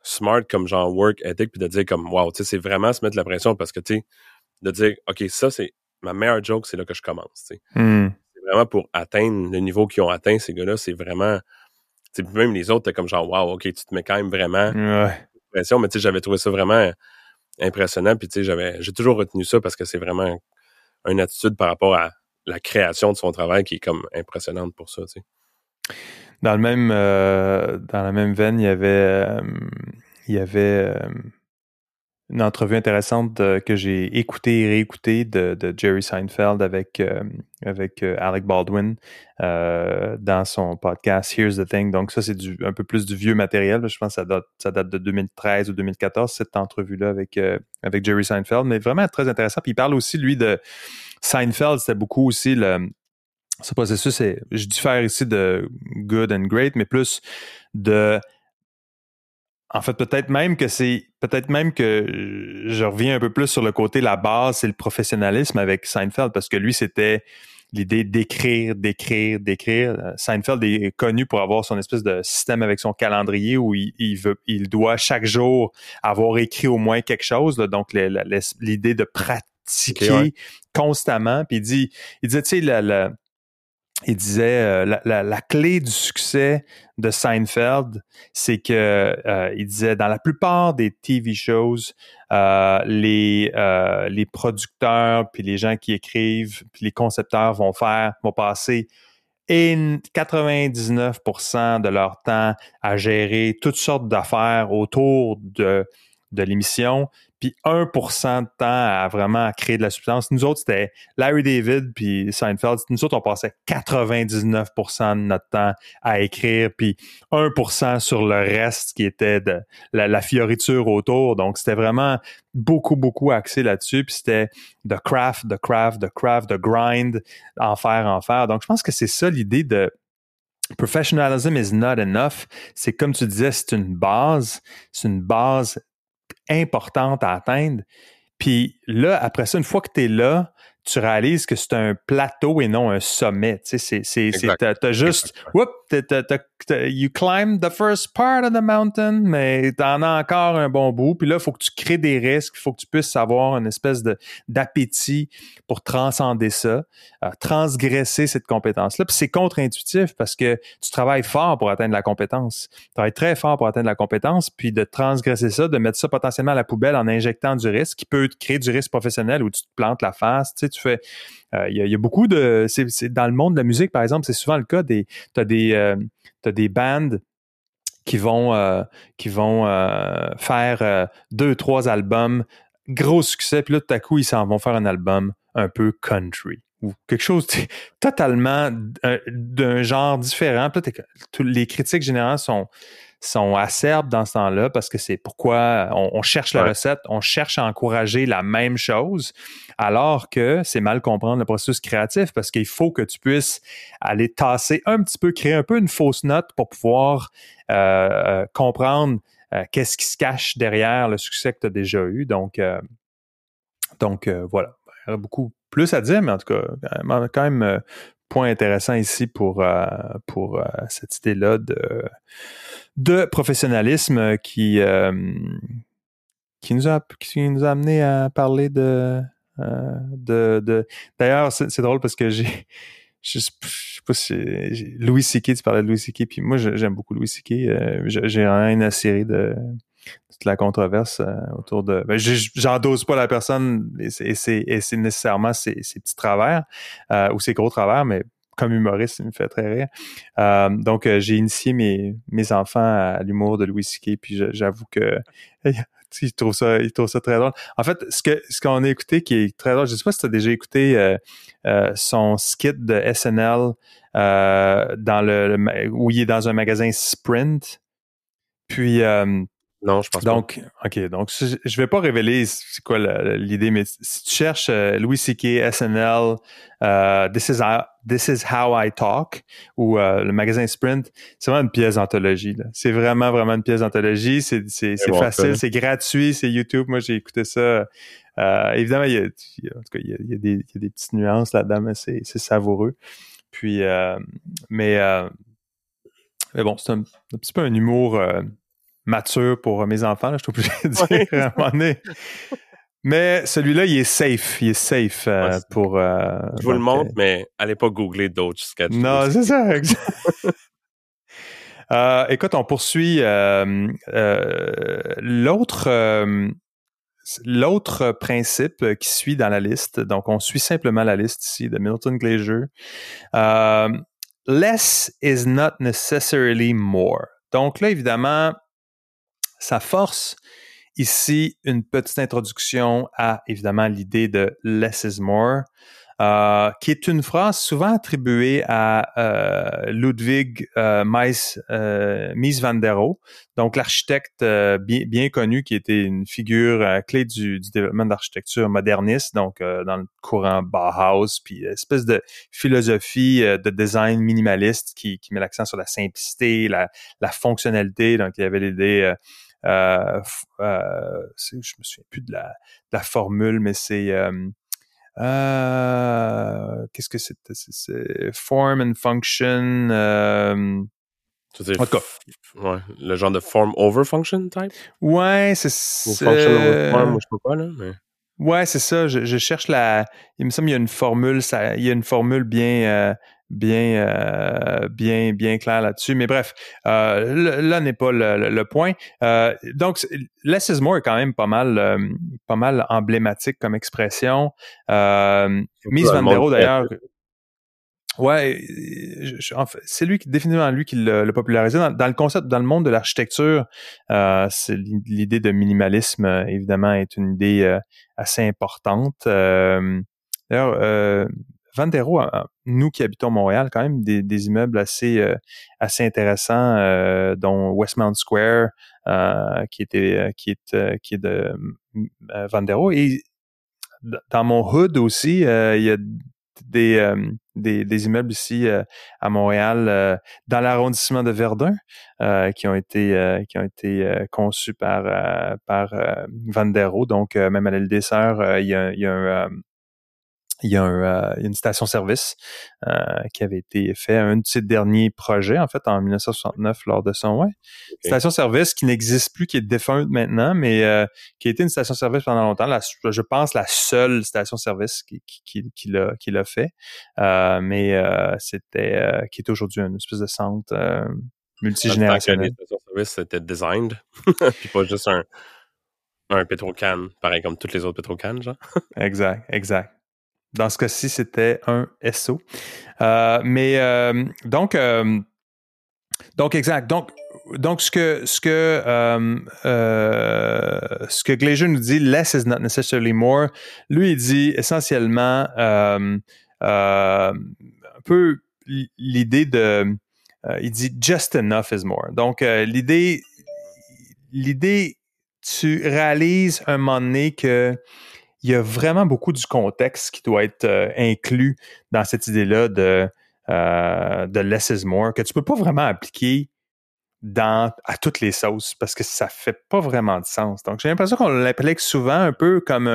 smart comme genre work ethic puis de dire comme wow, tu sais c'est vraiment se mettre la pression parce que tu sais de dire OK, ça c'est ma meilleure joke, c'est là que je commence, tu sais. Hmm. C'est vraiment pour atteindre le niveau qu'ils ont atteint ces gars-là, c'est vraiment tu sais même les autres t'es comme genre wow, OK, tu te mets quand même vraiment ouais. pression, mais tu sais j'avais trouvé ça vraiment impressionnant puis tu sais j'avais j'ai toujours retenu ça parce que c'est vraiment une attitude par rapport à la création de son travail qui est comme impressionnante pour ça. Tu sais. Dans le même euh, dans la même veine, il y avait euh, il y avait euh, une entrevue intéressante que j'ai écoutée et réécoutée de, de, Jerry Seinfeld avec avec Alec Baldwin dans son podcast Here's the Thing. Donc ça c'est un peu plus du vieux matériel. Je pense que ça date ça date de 2013 ou 2014 cette entrevue là avec avec Jerry Seinfeld, mais vraiment très intéressant. Puis il parle aussi lui de Seinfeld, c'était beaucoup aussi le. Ce processus, c'est, je diffère ici de good and great, mais plus de. En fait, peut-être même que c'est. Peut-être même que je reviens un peu plus sur le côté, la base, c'est le professionnalisme avec Seinfeld, parce que lui, c'était l'idée d'écrire, d'écrire, d'écrire. Euh, Seinfeld est connu pour avoir son espèce de système avec son calendrier où il, veut, il doit chaque jour avoir écrit au moins quelque chose. Donc, l'idée de pratiquer pratiquer constamment. Puis il dit, il disait, tu sais, il disait euh, la, clé du succès de Seinfeld, c'est que euh, il disait dans la plupart des TV shows, euh, les les producteurs puis les gens qui écrivent puis les concepteurs vont faire vont passer 99% de leur temps à gérer toutes sortes d'affaires autour de de l'émission, puis 1% de temps à vraiment créer de la substance. Nous autres, c'était Larry David puis Seinfeld. Nous autres, on passait 99% de notre temps à écrire, puis 1% sur le reste qui était de la, fioriture autour. Donc, c'était vraiment beaucoup, beaucoup axé là-dessus. Puis c'était the craft, the craft, the craft, the grind, en faire, en faire. Donc, je pense que c'est ça l'idée de professionalism is not enough. C'est comme tu disais, c'est une base, c'est une base importante à atteindre. Puis là, après ça, une fois que tu es là, tu réalises que c'est un plateau et non un sommet. Tu sais, c'est, c'est, t'as, juste, whoop, you climb the first part of the mountain, mais t'en as encore un bon bout. Puis là, il faut que tu crées des risques, il faut que tu puisses avoir une espèce de, d'appétit pour transcender ça, euh, transgresser cette compétence-là. Puis c'est contre-intuitif parce que tu travailles fort pour atteindre la compétence. Tu travailles très fort pour atteindre la compétence, puis de transgresser ça, de mettre ça potentiellement à la poubelle en injectant du risque, qui peut créer du risque professionnel où tu te plantes la face. Tu sais, tu fais. Euh, il y, a beaucoup de. Dans le monde de la musique, par exemple, c'est souvent le cas des. T'as des. Euh, t'as des bands qui vont euh, qui vont faire deux, trois albums, gros succès, puis là, tout à coup, ils s'en vont faire un album un peu country ou quelque chose totalement d'un genre différent. les critiques générales sont sont acerbes dans ce temps-là parce que c'est pourquoi on, cherche la recette, on cherche à encourager la même chose, alors que c'est mal comprendre le processus créatif parce qu'il faut que tu puisses aller tasser un petit peu, créer un peu une fausse note pour pouvoir euh, euh, comprendre euh, qu'est-ce qui se cache derrière le succès que tu as déjà eu. Donc, donc voilà, il y a beaucoup plus à dire, mais en tout cas, quand même, point intéressant ici pour, pour cette idée-là de de professionnalisme qui, euh, qui, nous a, qui nous a amené à parler de. Euh, de, D'ailleurs, c'est drôle parce que j'ai. Je sais pas si. Louis C.K., tu parlais de Louis C.K., puis moi, j'aime beaucoup Louis C.K. Euh, j'ai une série de toute la controverse autour de. Ben, J'endose pas la personne et c'est nécessairement ses, petits travers ou ses gros travers, mais comme humoriste, il me fait très rire. Euh, donc, euh, j'ai initié mes, mes enfants à l'humour de Louis C.K. Puis j'avoue que ils trouvent ça, ils trouvent ça très drôle. En fait, ce que ce qu'on a écouté qui est très drôle, je sais pas si tu as déjà écouté euh, son skit de SNL dans le, où il est dans un magasin Sprint. Puis non, je pense donc, pas. OK. Donc, je vais pas révéler c'est quoi l'idée, mais si tu cherches euh, Louis C.K., SNL, euh, This, is how, This is How I Talk ou euh, le magasin Sprint, c'est vraiment une pièce d'anthologie. C'est vraiment, vraiment une pièce d'anthologie. C'est facile, c'est gratuit, c'est YouTube. Moi, j'ai écouté ça. évidemment, il y, a, en tout cas, il y a, il y a, des, il y a des petites nuances là-dedans, mais c'est savoureux. Puis, mais, mais bon, c'est un, un, petit peu un humour mature pour mes enfants, là, je suis obligé de dire à un moment donné. Mais celui-là, il est safe. Il est safe euh, pour. Euh, je vous le montre, euh, mais allez pas googler d'autres sketchs. Non, c'est ça. euh, écoute, on poursuit l'autre. L'autre principe qui suit dans la liste, donc on suit simplement la liste ici de Milton Glaser. less is not necessarily more. Donc là, évidemment, ça force ici une petite introduction à évidemment l'idée de less is more, euh, qui est une phrase souvent attribuée à euh, Ludwig euh, Mies, euh, Mies van der Rohe, donc l'architecte euh, bien, bien, connu qui était une figure clé du, du développement d'architecture moderniste, donc dans le courant Bauhaus, puis espèce de philosophie de design minimaliste qui, qui met l'accent sur la simplicité, la, la fonctionnalité. Donc il y avait l'idée euh, euh, je me souviens plus de la, de la formule, mais c'est euh, euh, qu'est-ce que c'est? C'est form and function. Euh, en tout cas. Ouais, le genre de form over function type? Ouais, c'est ça. function over form, je pas, là, mais. Ouais, c'est ça. Je, je, cherche la. Il me semble qu'il y a une formule, ça, il y a une formule bien, euh, bien, euh, bien, bien clair là-dessus. Mais bref, euh, là n'est pas le, point. Euh, donc, less is more est quand même pas mal, pas mal emblématique comme expression. Mise Van der d'ailleurs. Ouais, c'est lui qui définitivement lui qui l'a popularisé dans, le concept, dans le monde de l'architecture. c'est l'idée de minimalisme évidemment est une idée assez importante. D'ailleurs, Vandero, nous qui habitons Montréal, quand même des, immeubles assez euh, assez intéressants, euh, dont Westmount Square, euh, qui était qui est qui est de Vandero. Et dans mon hood aussi, il y a des, des, des, immeubles ici à Montréal, dans l'arrondissement de Verdun, qui ont été qui ont été conçus par par Vandero. Donc même à l'île des Sœurs, il y a, il y a un il y a euh, une station-service euh, qui avait été fait, un de ses derniers projets, en fait, en 1969, lors de son, ouais. Station-service qui n'existe plus, qui est défunte maintenant, mais euh, qui a été une station-service pendant longtemps. je pense la seule station-service qui, qui, qui, l'a, qui l'a fait. mais c'était, qui est aujourd'hui une espèce de centre multigénérationnel. Les stations-service, c'était designed, puis pas juste un, un pétrocan, pareil comme toutes les autres pétrocanes, genre. exact, exact. Dans ce cas-ci, c'était un SO. Euh, mais euh, donc, euh, donc exact. Donc, donc ce que ce que ce que Glazier nous dit, less is not necessarily more. Lui, il dit essentiellement un peu l'idée de, il dit just enough is more. Donc l'idée, l'idée, tu réalises un moment donné que il y a vraiment beaucoup du contexte qui doit être euh, inclus dans cette idée-là de, euh, de less is more, que tu peux pas vraiment appliquer dans, à toutes les sauces parce que ça fait pas vraiment de sens. Donc, j'ai l'impression qu'on l'applique souvent un peu comme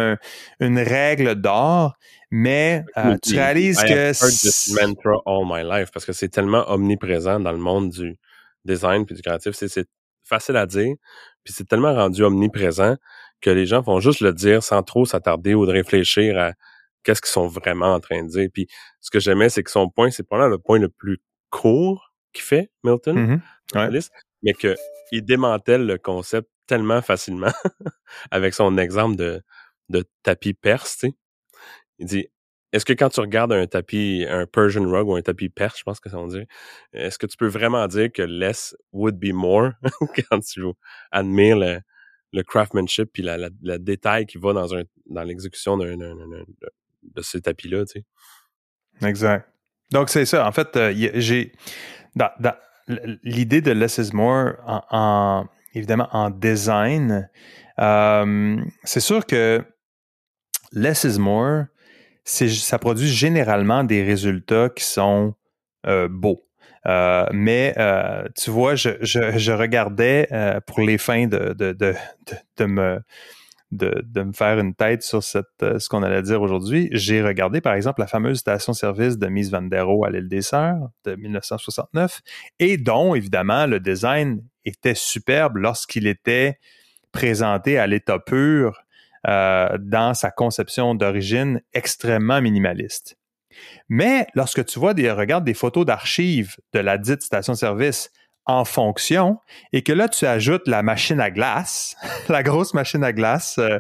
une règle d'or, mais euh, tu réalises que... This mantra all my life parce que c'est tellement omniprésent dans le monde du design puis du créatif. C'est facile à dire, puis c'est tellement rendu omniprésent que les gens vont juste le dire sans trop s'attarder ou de réfléchir à qu'est-ce qu'ils sont vraiment en train de dire. Puis ce que j'aimais, c'est que son point, c'est probablement le point le plus court qu'il fait, Milton, mm-hmm. mais que il démantèle le concept tellement facilement avec son exemple de, de tapis perse, tu sais. Il dit, est-ce que quand tu regardes un tapis, un Persian rug ou un tapis perse, je pense que ça on dit, est-ce que tu peux vraiment dire que less would be more quand tu admires le, le craftsmanship puis la, la, détail qui va dans un dans l'exécution d'un, de ces tapis là tu sais. Exact. Donc c'est ça. En fait euh, j'ai dans, l'idée de less is more en, évidemment en design euh, c'est sûr que less is more ça produit généralement des résultats qui sont euh, beaux euh, mais euh, tu vois, je, regardais euh, pour les fins de, de, de, de, me de, de, me faire une tête sur ce qu'on allait dire aujourd'hui, j'ai regardé par exemple la fameuse station-service de Mies van à l'île des Sœurs de 1969 et dont évidemment le design était superbe lorsqu'il était présenté à l'état pur dans sa conception d'origine extrêmement minimaliste. Mais lorsque tu vois des, regardes des photos d'archives de la dite station-service en fonction et que là, tu ajoutes la machine à glace, la grosse machine à glace, euh,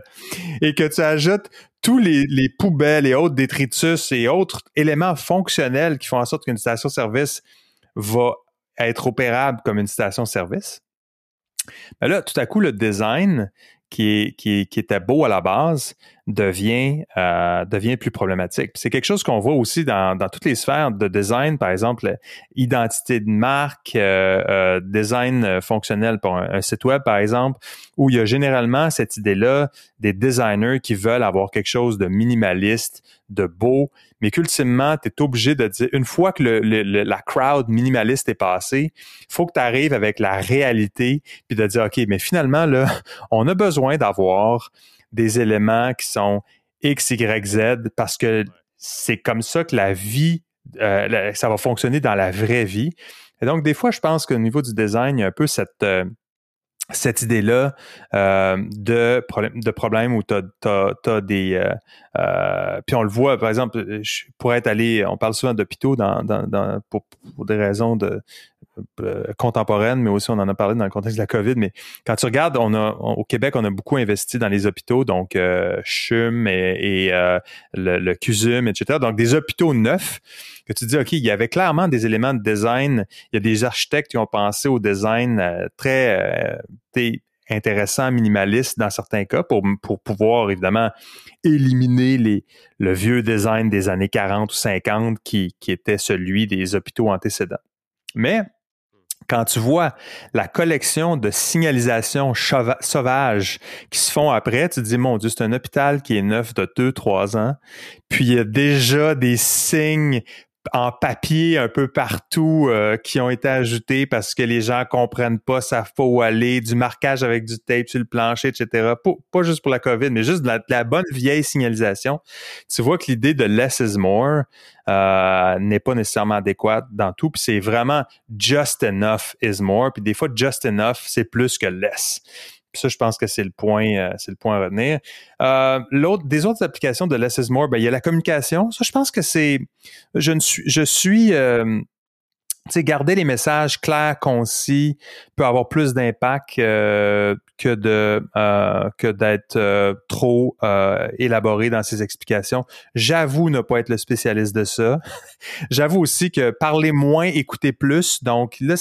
et que tu ajoutes tous les, les, poubelles et autres détritus et autres éléments fonctionnels qui font en sorte qu'une station-service va être opérable comme une station-service. Ben là, tout à coup, le design qui était beau à la base devient, euh, devient plus problématique. C'est quelque chose qu'on voit aussi dans, dans toutes les sphères de design, par exemple, identité de marque, euh, euh, design fonctionnel pour un, site web, par exemple, où il y a généralement cette idée-là des designers qui veulent avoir quelque chose de minimaliste, de beau, mais qu'ultimement, tu es obligé de dire, une fois que le, la crowd minimaliste est passée, faut que tu arrives avec la réalité, puis de dire, OK, mais finalement, là, on a besoin d'avoir des éléments qui sont X, Y, Z parce que c'est comme ça que la vie, euh, ça va fonctionner dans la vraie vie. Et donc, des fois, je pense qu'au niveau du design, il y a un peu cette, euh, cette idée-là euh, de, problème, de problème où tu as, des... puis on le voit, par exemple, pour être allé, on parle souvent d'hôpitaux dans, dans, pour, pour, des raisons de, contemporaine, mais aussi on en a parlé dans le contexte de la COVID. Mais quand tu regardes, au Québec, on a beaucoup investi dans les hôpitaux, donc euh, CHUM et, euh, le, CUSUM, etc. Donc des hôpitaux neufs que tu dis, OK, il y avait clairement des éléments de design. Il y a des architectes qui ont pensé au design très intéressant, minimaliste dans certains cas pour, pouvoir évidemment éliminer le vieux design des années 40 ou 50 qui, qui était celui des hôpitaux antécédents. Mais quand tu vois la collection de signalisations sauvages qui se font après, tu te dis, mon Dieu, c'est un hôpital qui est neuf de 2-3 ans, puis il y a déjà des signes en papier un peu partout euh, qui ont été ajoutés parce que les gens comprennent pas, ça faut aller, du marquage avec du tape sur le plancher, etc. Pas, juste pour la COVID, mais juste de la, bonne vieille signalisation. Tu vois que l'idée de less is more euh, n'est pas nécessairement adéquate dans tout, puis c'est vraiment just enough is more, puis des fois just enough c'est plus que less ça, je pense que c'est le point, euh, c'est le point à retenir. Euh, l'autre, des autres applications de Less is More, ben, il y a la communication. Ça, je pense que c'est, je ne suis, je suis, euh, tu sais, garder les messages clairs, concis, peut avoir plus d'impact que de que d'être trop élaboré dans ses explications. J'avoue ne pas être le spécialiste de ça. J'avoue aussi que parler moins, écouter plus. Donc là,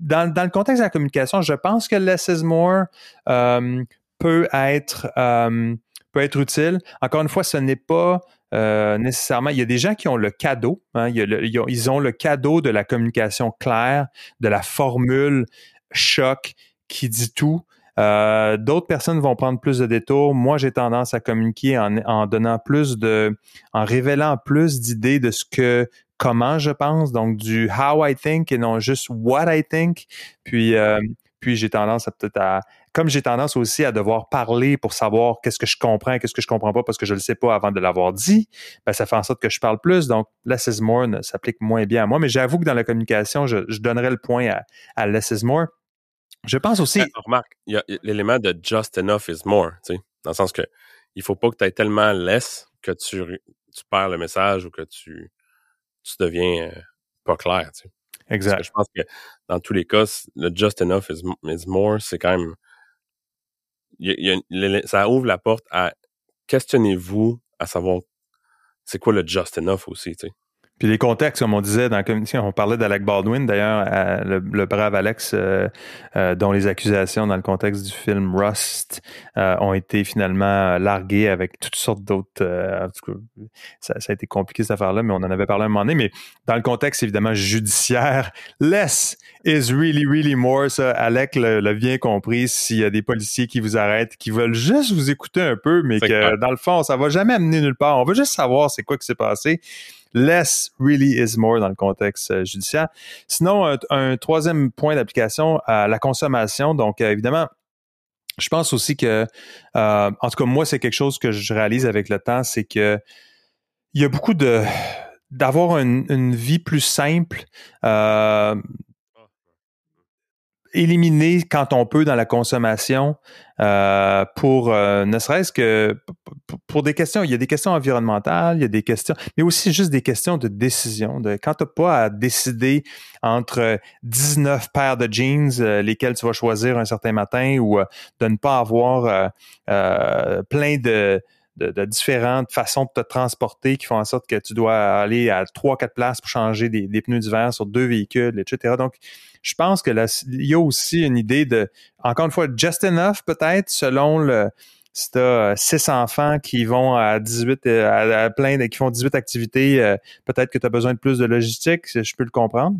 dans, le contexte de la communication, je pense que less is more euh, peut être euh, peut être utile. Encore une fois, ce n'est pas euh, nécessairement. Il y a des gens qui ont le cadeau. Hein, ils, ont, le cadeau de la communication claire, de la formule choc qui dit tout. D'autres personnes vont prendre plus de détours. Moi, j'ai tendance à communiquer en, en, donnant plus de, en révélant plus d'idées de ce que comment je pense, donc du how I think et non juste what I think. Puis, euh, puis j'ai tendance à peut-être à, comme j'ai tendance aussi à devoir parler pour savoir qu'est-ce que je comprends, qu'est-ce que je comprends pas parce que je le sais pas avant de l'avoir dit, ben ça fait en sorte que je parle plus. Donc, less is more s'applique moins bien à moi. Mais j'avoue que dans la communication, je, donnerais le point à, less is more. Je pense aussi. Ah, remarque, il y a l'élément de just enough is more, tu sais, dans le sens que il faut pas que tu aies tellement less que tu perds le message ou que tu tu deviens euh, pas clair. Tu sais. Exact. je pense que dans tous les cas, le just enough is, more, c'est quand même. ça ouvre la porte à questionnez-vous à savoir c'est quoi le just enough aussi. Tu sais. Puis les contextes, comme on disait dans la commission, on parlait d'Alec Baldwin, d'ailleurs, le, brave Alex, euh, euh, dont les accusations dans le contexte du film Rust euh, ont été finalement larguées avec toutes sortes d'autres. en tout cas, ça, a été compliqué cette affaire-là, mais on en avait parlé un moment donné. Mais dans le contexte évidemment judiciaire, less is really, really more. Ça, Alec l'a bien compris. S'il y a des policiers qui vous arrêtent, qui veulent juste vous écouter un peu, mais que dans le fond, ça va jamais amener nulle part. On veut juste savoir c'est quoi qui s'est passé less really is more dans le contexte euh, judiciaire. Sinon, un, troisième point d'application à la consommation. Donc, euh, évidemment, je pense aussi que, euh, en tout cas, moi, c'est quelque chose que je réalise avec le temps, c'est que il y a beaucoup de d'avoir une, vie plus simple, éliminer quand on peut dans la consommation euh, pour euh, ne serait-ce que pour des questions, il y a des questions environnementales, il y a des questions, mais aussi juste des questions de décision. De, quand tu n'as pas à décider entre 19 paires de jeans, euh, lesquels tu vas choisir un certain matin, ou de ne pas avoir plein de, de, différentes façons de te transporter qui font en sorte que tu dois aller à trois, quatre places pour changer des, des pneus d'hiver sur deux véhicules, etc. Donc, je pense que là, il y a aussi une idée de, encore une fois, just enough peut-être selon le, si tu as six enfants qui vont à 18, euh, à, plein, qui font 18 activités, euh, peut-être que tu as besoin de plus de logistique, je peux le comprendre.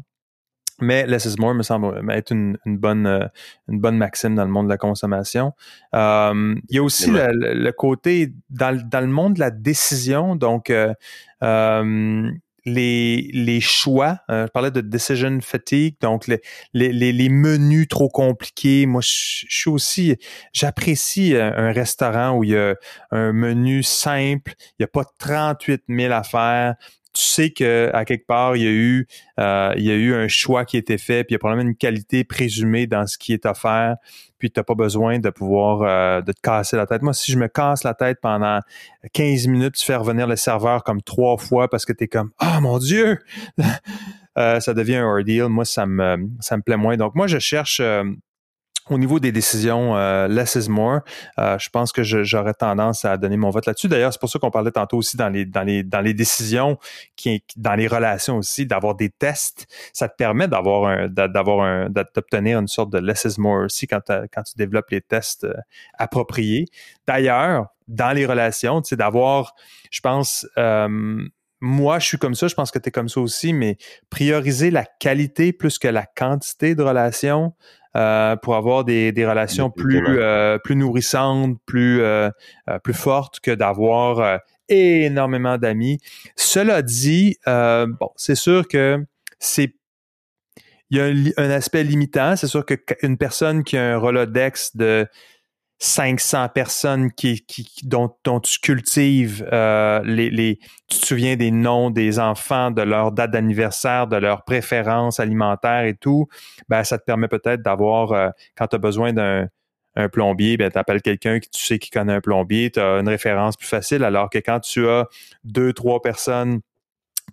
Mais less is more me semble être une, bonne, euh, une bonne maxime dans le monde de la consommation. il y a aussi le, côté dans, dans, le monde de la décision. Donc, les, les choix. Euh, je parlais de decision fatigue, donc les, les, les menus trop compliqués. Moi, je, suis aussi, j'apprécie un restaurant où il y a un menu simple, il n'y a pas 38 000 affaires tu sais que à quelque part il y a eu euh, il y a eu un choix qui a été fait, puis il y a probablement une qualité présumée dans ce qui est offert, puis tu n'as pas besoin de pouvoir euh, de te casser la tête. Moi, si je me casse la tête pendant 15 minutes, tu fais revenir le serveur comme trois fois parce que tu es comme Ah oh, mon Dieu! Euh, ça devient un ordeal. Moi, ça me ça me plaît moins. Donc, moi, je cherche au niveau des décisions, euh, less is more. Euh, je pense que j'aurais tendance à donner mon vote là-dessus. D'ailleurs, c'est pour ça qu'on parlait tantôt aussi dans les dans les dans les décisions, qui dans les relations aussi, d'avoir des tests. Ça te permet d'avoir d'avoir d'obtenir une sorte de less is more aussi quand quand tu développes les tests euh, appropriés. D'ailleurs, dans les relations, tu sais, d'avoir, je pense. Moi, je suis comme ça, je pense que tu es comme ça aussi, mais prioriser la qualité plus que la quantité de relations, euh, pour avoir des, des relations plus euh, plus nourrissantes, plus euh, plus fortes que d'avoir énormément d'amis. Cela dit, bon, c'est sûr que c'est il y a un, un aspect limitant. C'est sûr qu'une personne qui a un Rolodex de 500 personnes qui, dont, dont, tu cultives euh, les, tu te souviens des noms des enfants, de leur date d'anniversaire, de leurs préférences alimentaires et tout, ben ça te permet peut-être d'avoir euh, quand tu as besoin d'un un plombier, ben tu appelles quelqu'un qui tu sais qui connaît un plombier, tu as une référence plus facile alors que quand tu as deux trois personnes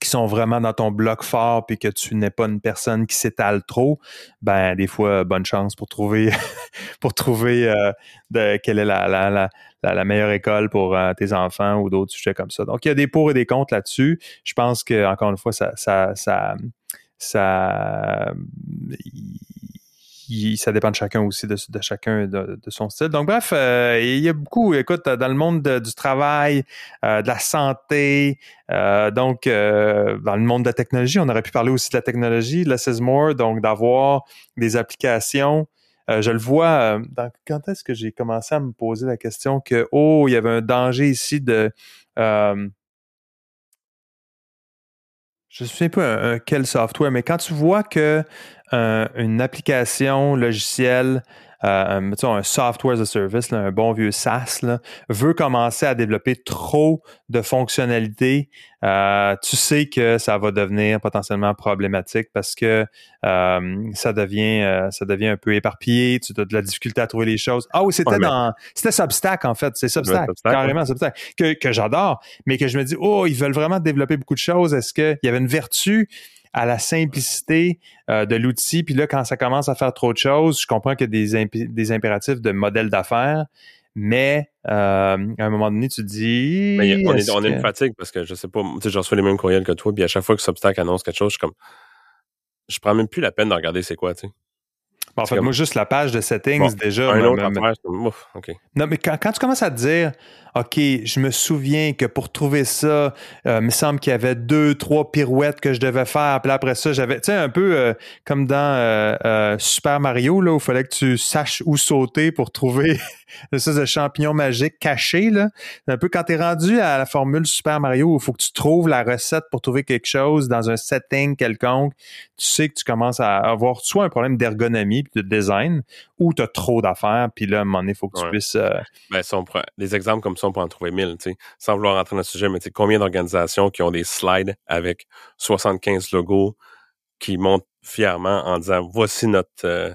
qui sont vraiment dans ton bloc fort puis que tu n'es pas une personne qui s'étale trop, ben des fois bonne chance pour trouver pour trouver euh, de, quelle est la, la, la, la, meilleure école pour euh, tes enfants ou d'autres sujets comme ça. Donc il y a des pour et des contre là-dessus. Je pense que encore une fois ça ça ça ça ça dépend de chacun aussi, de, chacun de, son style. Donc, bref, euh, il y a beaucoup, écoute, dans le monde du travail, euh, de la santé, euh, donc dans le monde de la technologie, on aurait pu parler aussi de la technologie, less is more, donc d'avoir des applications. je le vois, quand est-ce que j'ai commencé à me poser la question que, oh, il y avait un danger ici de je ne sais pas quel software, mais quand tu vois que une application logicielle euh, un, un software as a service, un bon vieux SaaS, veut commencer à développer trop de fonctionnalités, euh, tu sais que ça va devenir potentiellement problématique parce que euh, ça devient ça devient un peu éparpillé, tu as de la difficulté à trouver les choses. Ah oui, c'était dans c'était Substack en fait, c'est Substack, carrément Substack que, que j'adore, mais que je me dis oh ils veulent vraiment développer beaucoup de choses. Est-ce qu'il y avait une vertu à la simplicité euh, de l'outil. Puis là, quand ça commence à faire trop de choses, je comprends qu'il y a des, des impératifs de modèle d'affaires, mais euh, à un moment donné, tu te dis. Mais on, est, on une fatigue parce que je sais pas, tu sais, je reçois les mêmes courriels que toi, puis à chaque fois que Substack annonce quelque chose, je suis comme. Je prends même plus la peine de regarder c'est quoi, tu sais. En fait, moi, juste la page de settings, déjà. Un autre affaire, ouf, OK. Non, mais quand, quand, tu commences à te dire, OK, je me souviens que pour trouver ça, euh, il me semble qu'il y avait deux, trois pirouettes que je devais faire. Puis après ça, j'avais, tu sais, un peu euh, comme dans euh, Super Mario, là, où il fallait que tu saches où sauter pour trouver ça de champignon magique caché. Là. Un peu quand tu es rendu à la formule Super Mario où il faut que tu trouves la recette pour trouver quelque chose dans un setting quelconque, tu sais que tu commences à avoir soit un problème d'ergonomie puis de design ou tu as trop d'affaires, puis là, à un moment donné, il faut que tu puisses. Ben, si on prend des exemples comme on peut en trouver mille, sans vouloir rentrer dans le sujet, mais combien d'organisations qui ont des slides avec 75 logos qui montent fièrement en disant voici notre euh,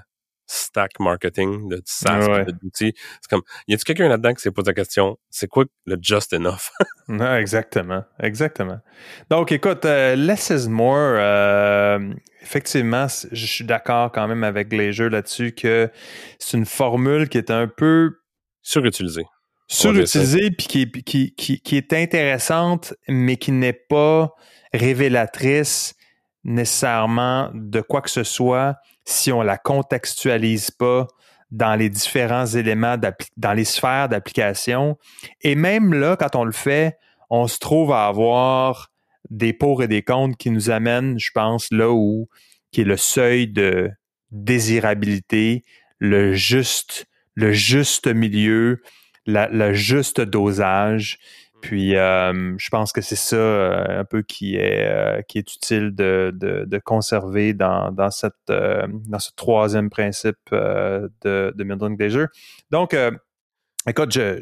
stack marketing de SaaS, d'outils. C'est comme, y a-tu quelqu'un là-dedans qui s'est posé la question, c'est quoi le just enough? exactement, exactement. Donc, écoute, euh, less is more. Euh, effectivement, je suis d'accord quand même avec les jeux là-dessus que c'est une formule qui est un peu surutilisée surutilisée puis qui, qui, qui, qui, est intéressante, mais qui n'est pas révélatrice nécessairement de quoi que ce soit si on la contextualise pas dans les différents éléments, dans les sphères d'application. Et même là, quand on le fait, on se trouve à avoir des pour et des contre qui nous amènent, je pense, là où qui est le seuil de désirabilité, le juste, le juste milieu, le juste dosage. Puis euh, je pense que c'est ça euh, un peu qui est euh, qui est utile de, de, de conserver dans, dans cette dans ce troisième principe de, de Milton Glaser. Donc Écoute, je,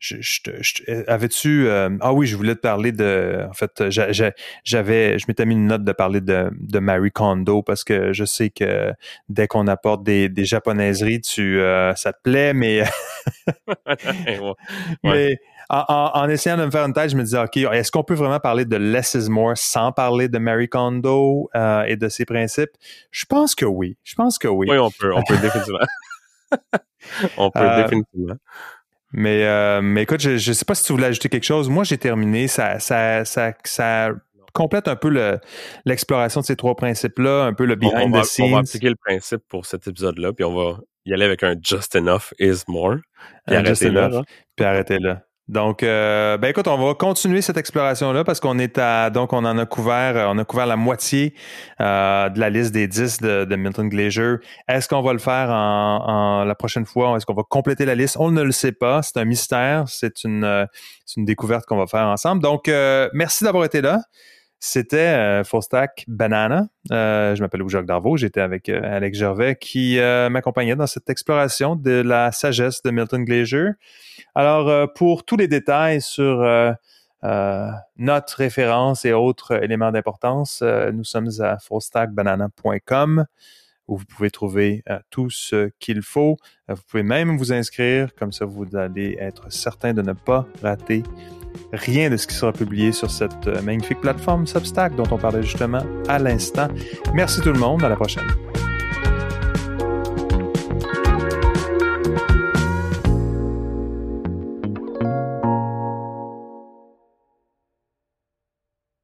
je, je, avais-tu ah oui, je voulais te parler de en fait, j'avais je m'étais mis une note de parler de, de Marie Kondo parce que je sais que dès qu'on apporte des, des japonaiseries, tu ça te plaît, mais mais en, en, essayant de me faire une tête, je me disais, OK, est-ce qu'on peut vraiment parler de less is more sans parler de Marie Kondo euh, et de ses principes? Je pense que oui. Je pense que oui. Oui, on peut, on peut définitivement. on peut euh, définitivement. Mais, euh, mais écoute, je ne sais pas si tu voulais ajouter quelque chose. Moi, j'ai terminé. Ça, ça, ça, ça complète un peu l'exploration de ces trois principes-là, un peu le behind the scenes. On va appliquer le principe pour cet épisode-là, puis on va y aller avec un just enough is more. Puis arrêtez là. Puis arrêtez là. Donc, euh, ben écoute, on va continuer cette exploration-là parce qu'on est à, donc on en a couvert, euh, on a couvert la moitié euh, de la liste des 10 de, Milton Glacier. Est-ce qu'on va le faire en, la prochaine fois? Est-ce qu'on va compléter la liste? On ne le sait pas. C'est un mystère. C'est une, une découverte qu'on va faire ensemble. Donc, merci d'avoir été là. C'était Stack Banana. je m'appelle Jacques Darvaux. J'étais avec Alex Gervais qui m'accompagnait dans cette exploration de la sagesse de Milton Glacier. Alors, euh, pour tous les détails sur euh, euh, notre référence et autres éléments d'importance, nous sommes à fullstackbanana.com où vous pouvez trouver tout ce qu'il faut. vous pouvez même vous inscrire, comme ça vous allez être certain de ne pas rater rien de ce qui sera publié sur cette magnifique plateforme Substack dont on parlait justement à l'instant. Merci tout le monde, à la prochaine.